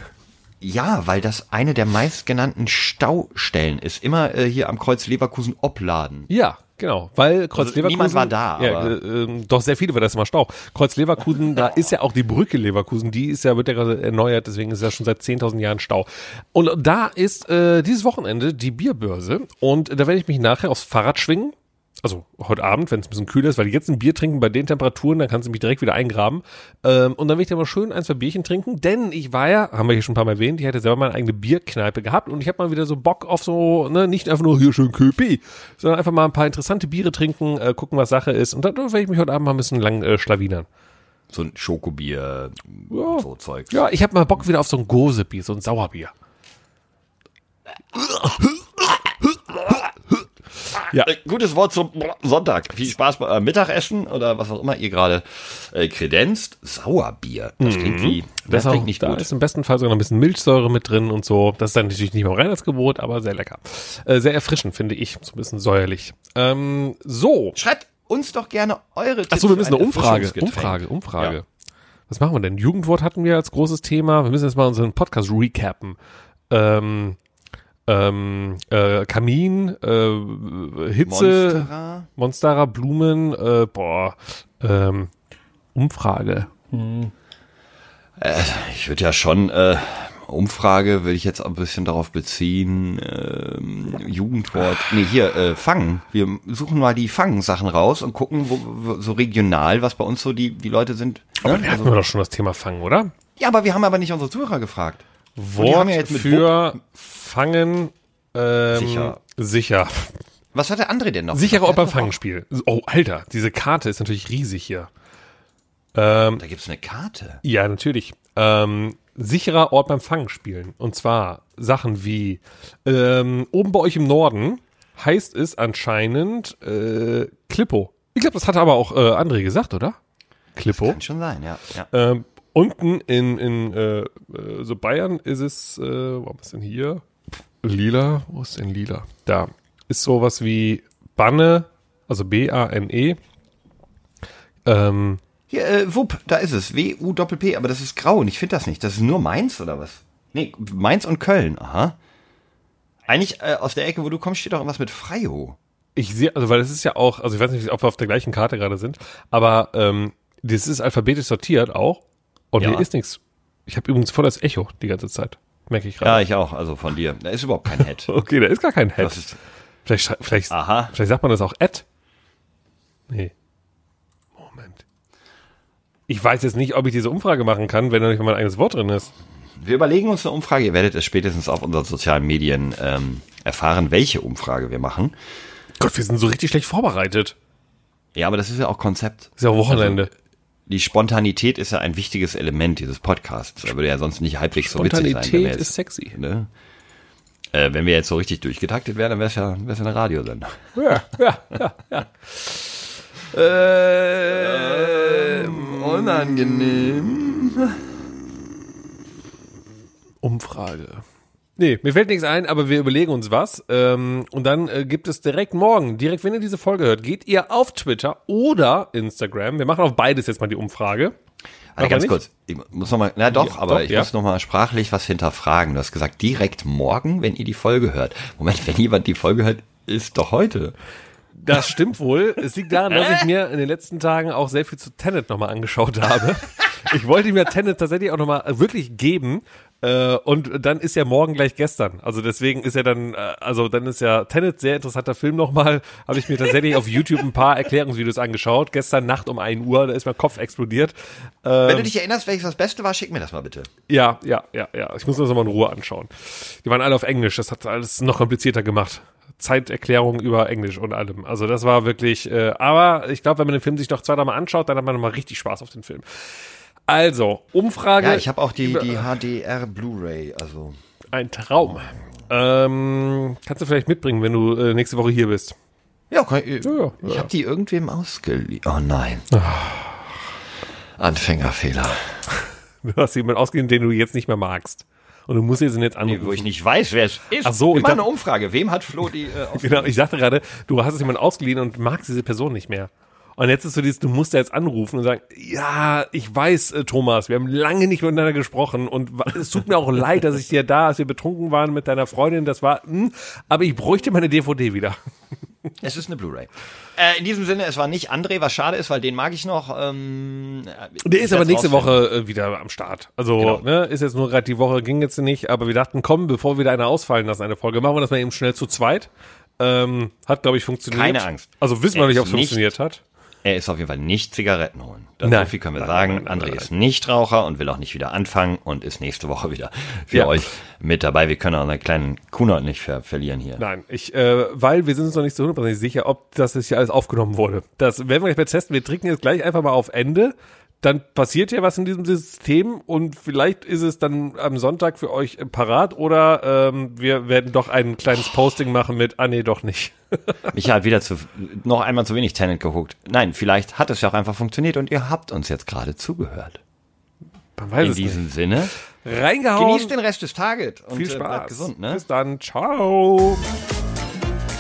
Ja, weil das eine der meistgenannten Staustellen ist. Immer äh, hier am Kreuz Leverkusen Opladen. Ja, genau, weil Kreuz Also Leverkusen. niemand war da, Ja, äh, ähm, doch sehr viele, weil das immer Stau. Kreuz Leverkusen, da ist ja auch die Brücke Leverkusen, die ist ja wird ja gerade erneuert, deswegen ist ja schon seit 10.000 Jahren Stau. Und da ist äh, dieses Wochenende die Bierbörse und da werde ich mich nachher aufs Fahrrad schwingen. Also heute Abend, wenn es ein bisschen kühler ist, weil jetzt ein Bier trinken bei den Temperaturen, dann kannst du mich direkt wieder eingraben. Ähm, und dann will ich da mal schön ein, zwei Bierchen trinken, denn ich war ja, haben wir hier schon ein paar Mal erwähnt, ich hatte selber mal eine eigene Bierkneipe gehabt und ich habe mal wieder so Bock auf so, ne, nicht einfach nur hier schön Köpi, sondern einfach mal ein paar interessante Biere trinken, äh, gucken, was Sache ist. Und dann werde ich mich heute Abend mal ein bisschen lang äh, schlawinern. So ein Schokobier, Ja. so Zeug. Ja, ich habe mal Bock wieder auf so ein Gosebier, so ein Sauerbier. Ja, Äh, Gutes Wort zum Sonntag. Viel Spaß beim Mittagessen oder was auch immer ihr gerade äh, kredenzt. Sauerbier. Das klingt wie, das, das klingt nicht da gut. ist im besten Fall sogar noch ein bisschen Milchsäure mit drin und so. Das ist dann natürlich nicht mehr Reinheitsgebot, aber sehr lecker. Äh, sehr erfrischend, finde ich. So ein bisschen säuerlich. Ähm, so. Schreibt uns doch gerne eure Tipps. Achso, wir müssen ein eine Umfrage. Umfrage, Umfrage. Ja. Was machen wir denn? Jugendwort hatten wir als großes Thema. Wir müssen jetzt mal unseren Podcast recappen. Ähm, ähm, äh, Kamin, äh, Hitze, Monstera. Monstera, Blumen, äh, boah, ähm, Umfrage. Ich würde ja schon, äh, Umfrage will ich jetzt ein bisschen darauf beziehen, ähm, Jugendwort, nee, hier, äh, Fangen. Wir suchen mal die Fangen-Sachen raus und gucken, wo, wo, so regional, was bei uns so die, die Leute sind. Aber Ne? da hatten wir doch schon das Thema Fangen, oder? Ja, aber wir haben aber nicht unsere Zuhörer gefragt. Wort ja für Fangen ähm, Sicher. Sicher. Was hat der André denn noch? Sicherer Ort gesagt? Der beim hat doch Fangenspiel. Oh, Alter, diese Karte ist natürlich riesig hier. Ähm, Da gibt's eine Karte. ja, natürlich. Ähm, sicherer Ort beim Fangenspielen. Und zwar Sachen wie ähm, oben bei euch im Norden heißt es anscheinend äh, Klippo. Ich glaube, das hat aber auch äh, André gesagt, oder? Klippo. Kann schon sein, ja. ja. Ähm, unten in, in äh, äh, so Bayern ist es, äh, wo ist denn hier? Lila, wo ist denn Lila? Da ist sowas wie Banne, also B-A-N-E. Ähm, Hier, äh, Wupp, da ist es. W-U-Doppel-P, aber das ist grau und ich finde das nicht. Das ist nur Mainz oder was? Nee, Mainz und Köln, aha. Eigentlich äh, aus der Ecke, wo du kommst, steht doch irgendwas mit Freio. ich sehe, also weil das ist ja auch, also ich weiß nicht, ob wir auf der gleichen Karte gerade sind, aber ähm, das ist alphabetisch sortiert auch und Ja. hier ist nichts. Ich habe übrigens voll das Echo die ganze Zeit, merke ich Ja, gerade. ich auch, also von dir. Da ist überhaupt kein Head. Okay, da ist gar kein Head. Vielleicht, vielleicht, aha. vielleicht sagt man das auch Ad. Nee. Moment. Ich weiß jetzt nicht, ob ich diese Umfrage machen kann, wenn da nicht mal mein eigenes Wort drin ist. Wir überlegen uns eine Umfrage. Ihr werdet es spätestens auf unseren sozialen Medien ähm, erfahren, welche Umfrage wir machen. Gott, wir sind so richtig schlecht vorbereitet. Ja, aber das ist ja auch Konzept. Ist ja Wochenende. Also, die Spontanität ist ja ein wichtiges Element dieses Podcasts. Er würde ja sonst nicht halbwegs so witzig sein. Spontanität ist sexy. Ne? Äh, wenn wir jetzt so richtig durchgetaktet wären, dann wäre es ja, wär's ja eine Radiosendung. Ja, ja, ja, ja. Ähm, unangenehm. Umfrage. Nee, mir fällt nichts ein, aber wir überlegen uns was. Ähm, und dann äh, gibt es direkt morgen, direkt wenn ihr diese Folge hört, geht ihr auf Twitter oder Instagram. Wir machen auf beides jetzt mal die Umfrage. Also Aber ganz kurz, ich muss noch mal, na doch, Ja, aber doch, ich ja. muss noch mal sprachlich was hinterfragen. Du hast gesagt, direkt morgen, wenn ihr die Folge hört. Moment, wenn jemand die Folge hört, ist doch heute. Das stimmt wohl. Es liegt daran, dass ich mir in den letzten Tagen auch sehr viel zu Tenet nochmal angeschaut habe. Ich wollte mir Tenet tatsächlich auch nochmal wirklich geben. Äh, und dann ist ja morgen gleich gestern. Also deswegen ist ja dann, äh, also dann ist ja Tenet sehr interessanter Film nochmal. Habe ich mir tatsächlich auf YouTube ein paar Erklärungsvideos angeschaut. Gestern Nacht um 1 Uhr, da ist mein Kopf explodiert. Wenn du dich erinnerst, welches das Beste war, schick mir das mal bitte. Ja, ja, ja, ja. Ich muss mir das nochmal in Ruhe anschauen. Die waren alle auf Englisch. Das hat alles noch komplizierter gemacht. Zeiterklärung über Englisch und allem. Also das war wirklich, äh, aber ich glaube, wenn man den Film sich noch zwei, dreimal anschaut, dann hat man nochmal richtig Spaß auf den Film. Also, Umfrage. Ja, ich habe auch die, die HDR Blu-ray, also. Ein Traum. Ähm, kannst du vielleicht mitbringen, wenn du äh, nächste Woche hier bist. Ja, kann ich, ja, ich ja. habe die irgendwem ausgeliehen. Oh nein. Anfängerfehler. Du hast jemanden ausgeliehen, den du jetzt nicht mehr magst. Und du musst diesen jetzt anrufen. Wo ich nicht weiß, wer es ist. Ach so, ich ich mache eine dachte- Umfrage. Wem hat Flo die äh, Genau, ich dachte gerade, du hast es jemand ausgeliehen und magst diese Person nicht mehr. Und jetzt ist so dieses, du musst ja jetzt anrufen und sagen, ja, ich weiß, äh, Thomas, wir haben lange nicht miteinander gesprochen und es tut mir auch leid, dass ich dir da, als wir betrunken waren mit deiner Freundin, das war, hm, aber ich bräuchte meine DVD wieder. Es ist eine Blu-ray. Äh, in diesem Sinne, es war nicht André, was schade ist, weil den mag ich noch. Ähm, Der ich ist aber nächste rausfinden. Woche äh, wieder am Start. Also, Genau. ne, ist jetzt nur gerade die Woche, ging jetzt nicht, aber wir dachten, komm, bevor wir da eine ausfallen lassen, eine Folge, machen wir das mal eben schnell zu zweit. Ähm, hat, glaube ich, funktioniert. Keine Angst. Also wissen wir nicht, ob es funktioniert hat. Er ist auf jeden Fall nicht Zigaretten holen. Das Nein. so viel können wir Nein, sagen. nein, nein, André ist nicht Raucher und will auch nicht wieder anfangen und ist nächste Woche wieder für Ja. euch mit dabei. Wir können auch einen kleinen Kunert nicht ver verlieren hier. Nein, ich, äh, weil wir sind uns noch nicht so hundertprozentig sicher, ob das jetzt hier alles aufgenommen wurde. Das werden wir gleich mal testen. Wir trinken jetzt gleich einfach mal auf Ende. Dann passiert ja was in diesem System und vielleicht ist es dann am Sonntag für euch parat oder ähm, wir werden doch ein kleines Posting machen mit, ah nee, doch nicht. Micha hat wieder zu, noch einmal zu wenig Tenant geguckt. Nein, vielleicht hat es ja auch einfach funktioniert und ihr habt uns jetzt gerade zugehört. Man weiß In es nicht. diesem Sinne, Reingehauen. genießt den Rest des Tages und Viel äh, Spaß. bleibt gesund. Ne? Bis dann. Ciao.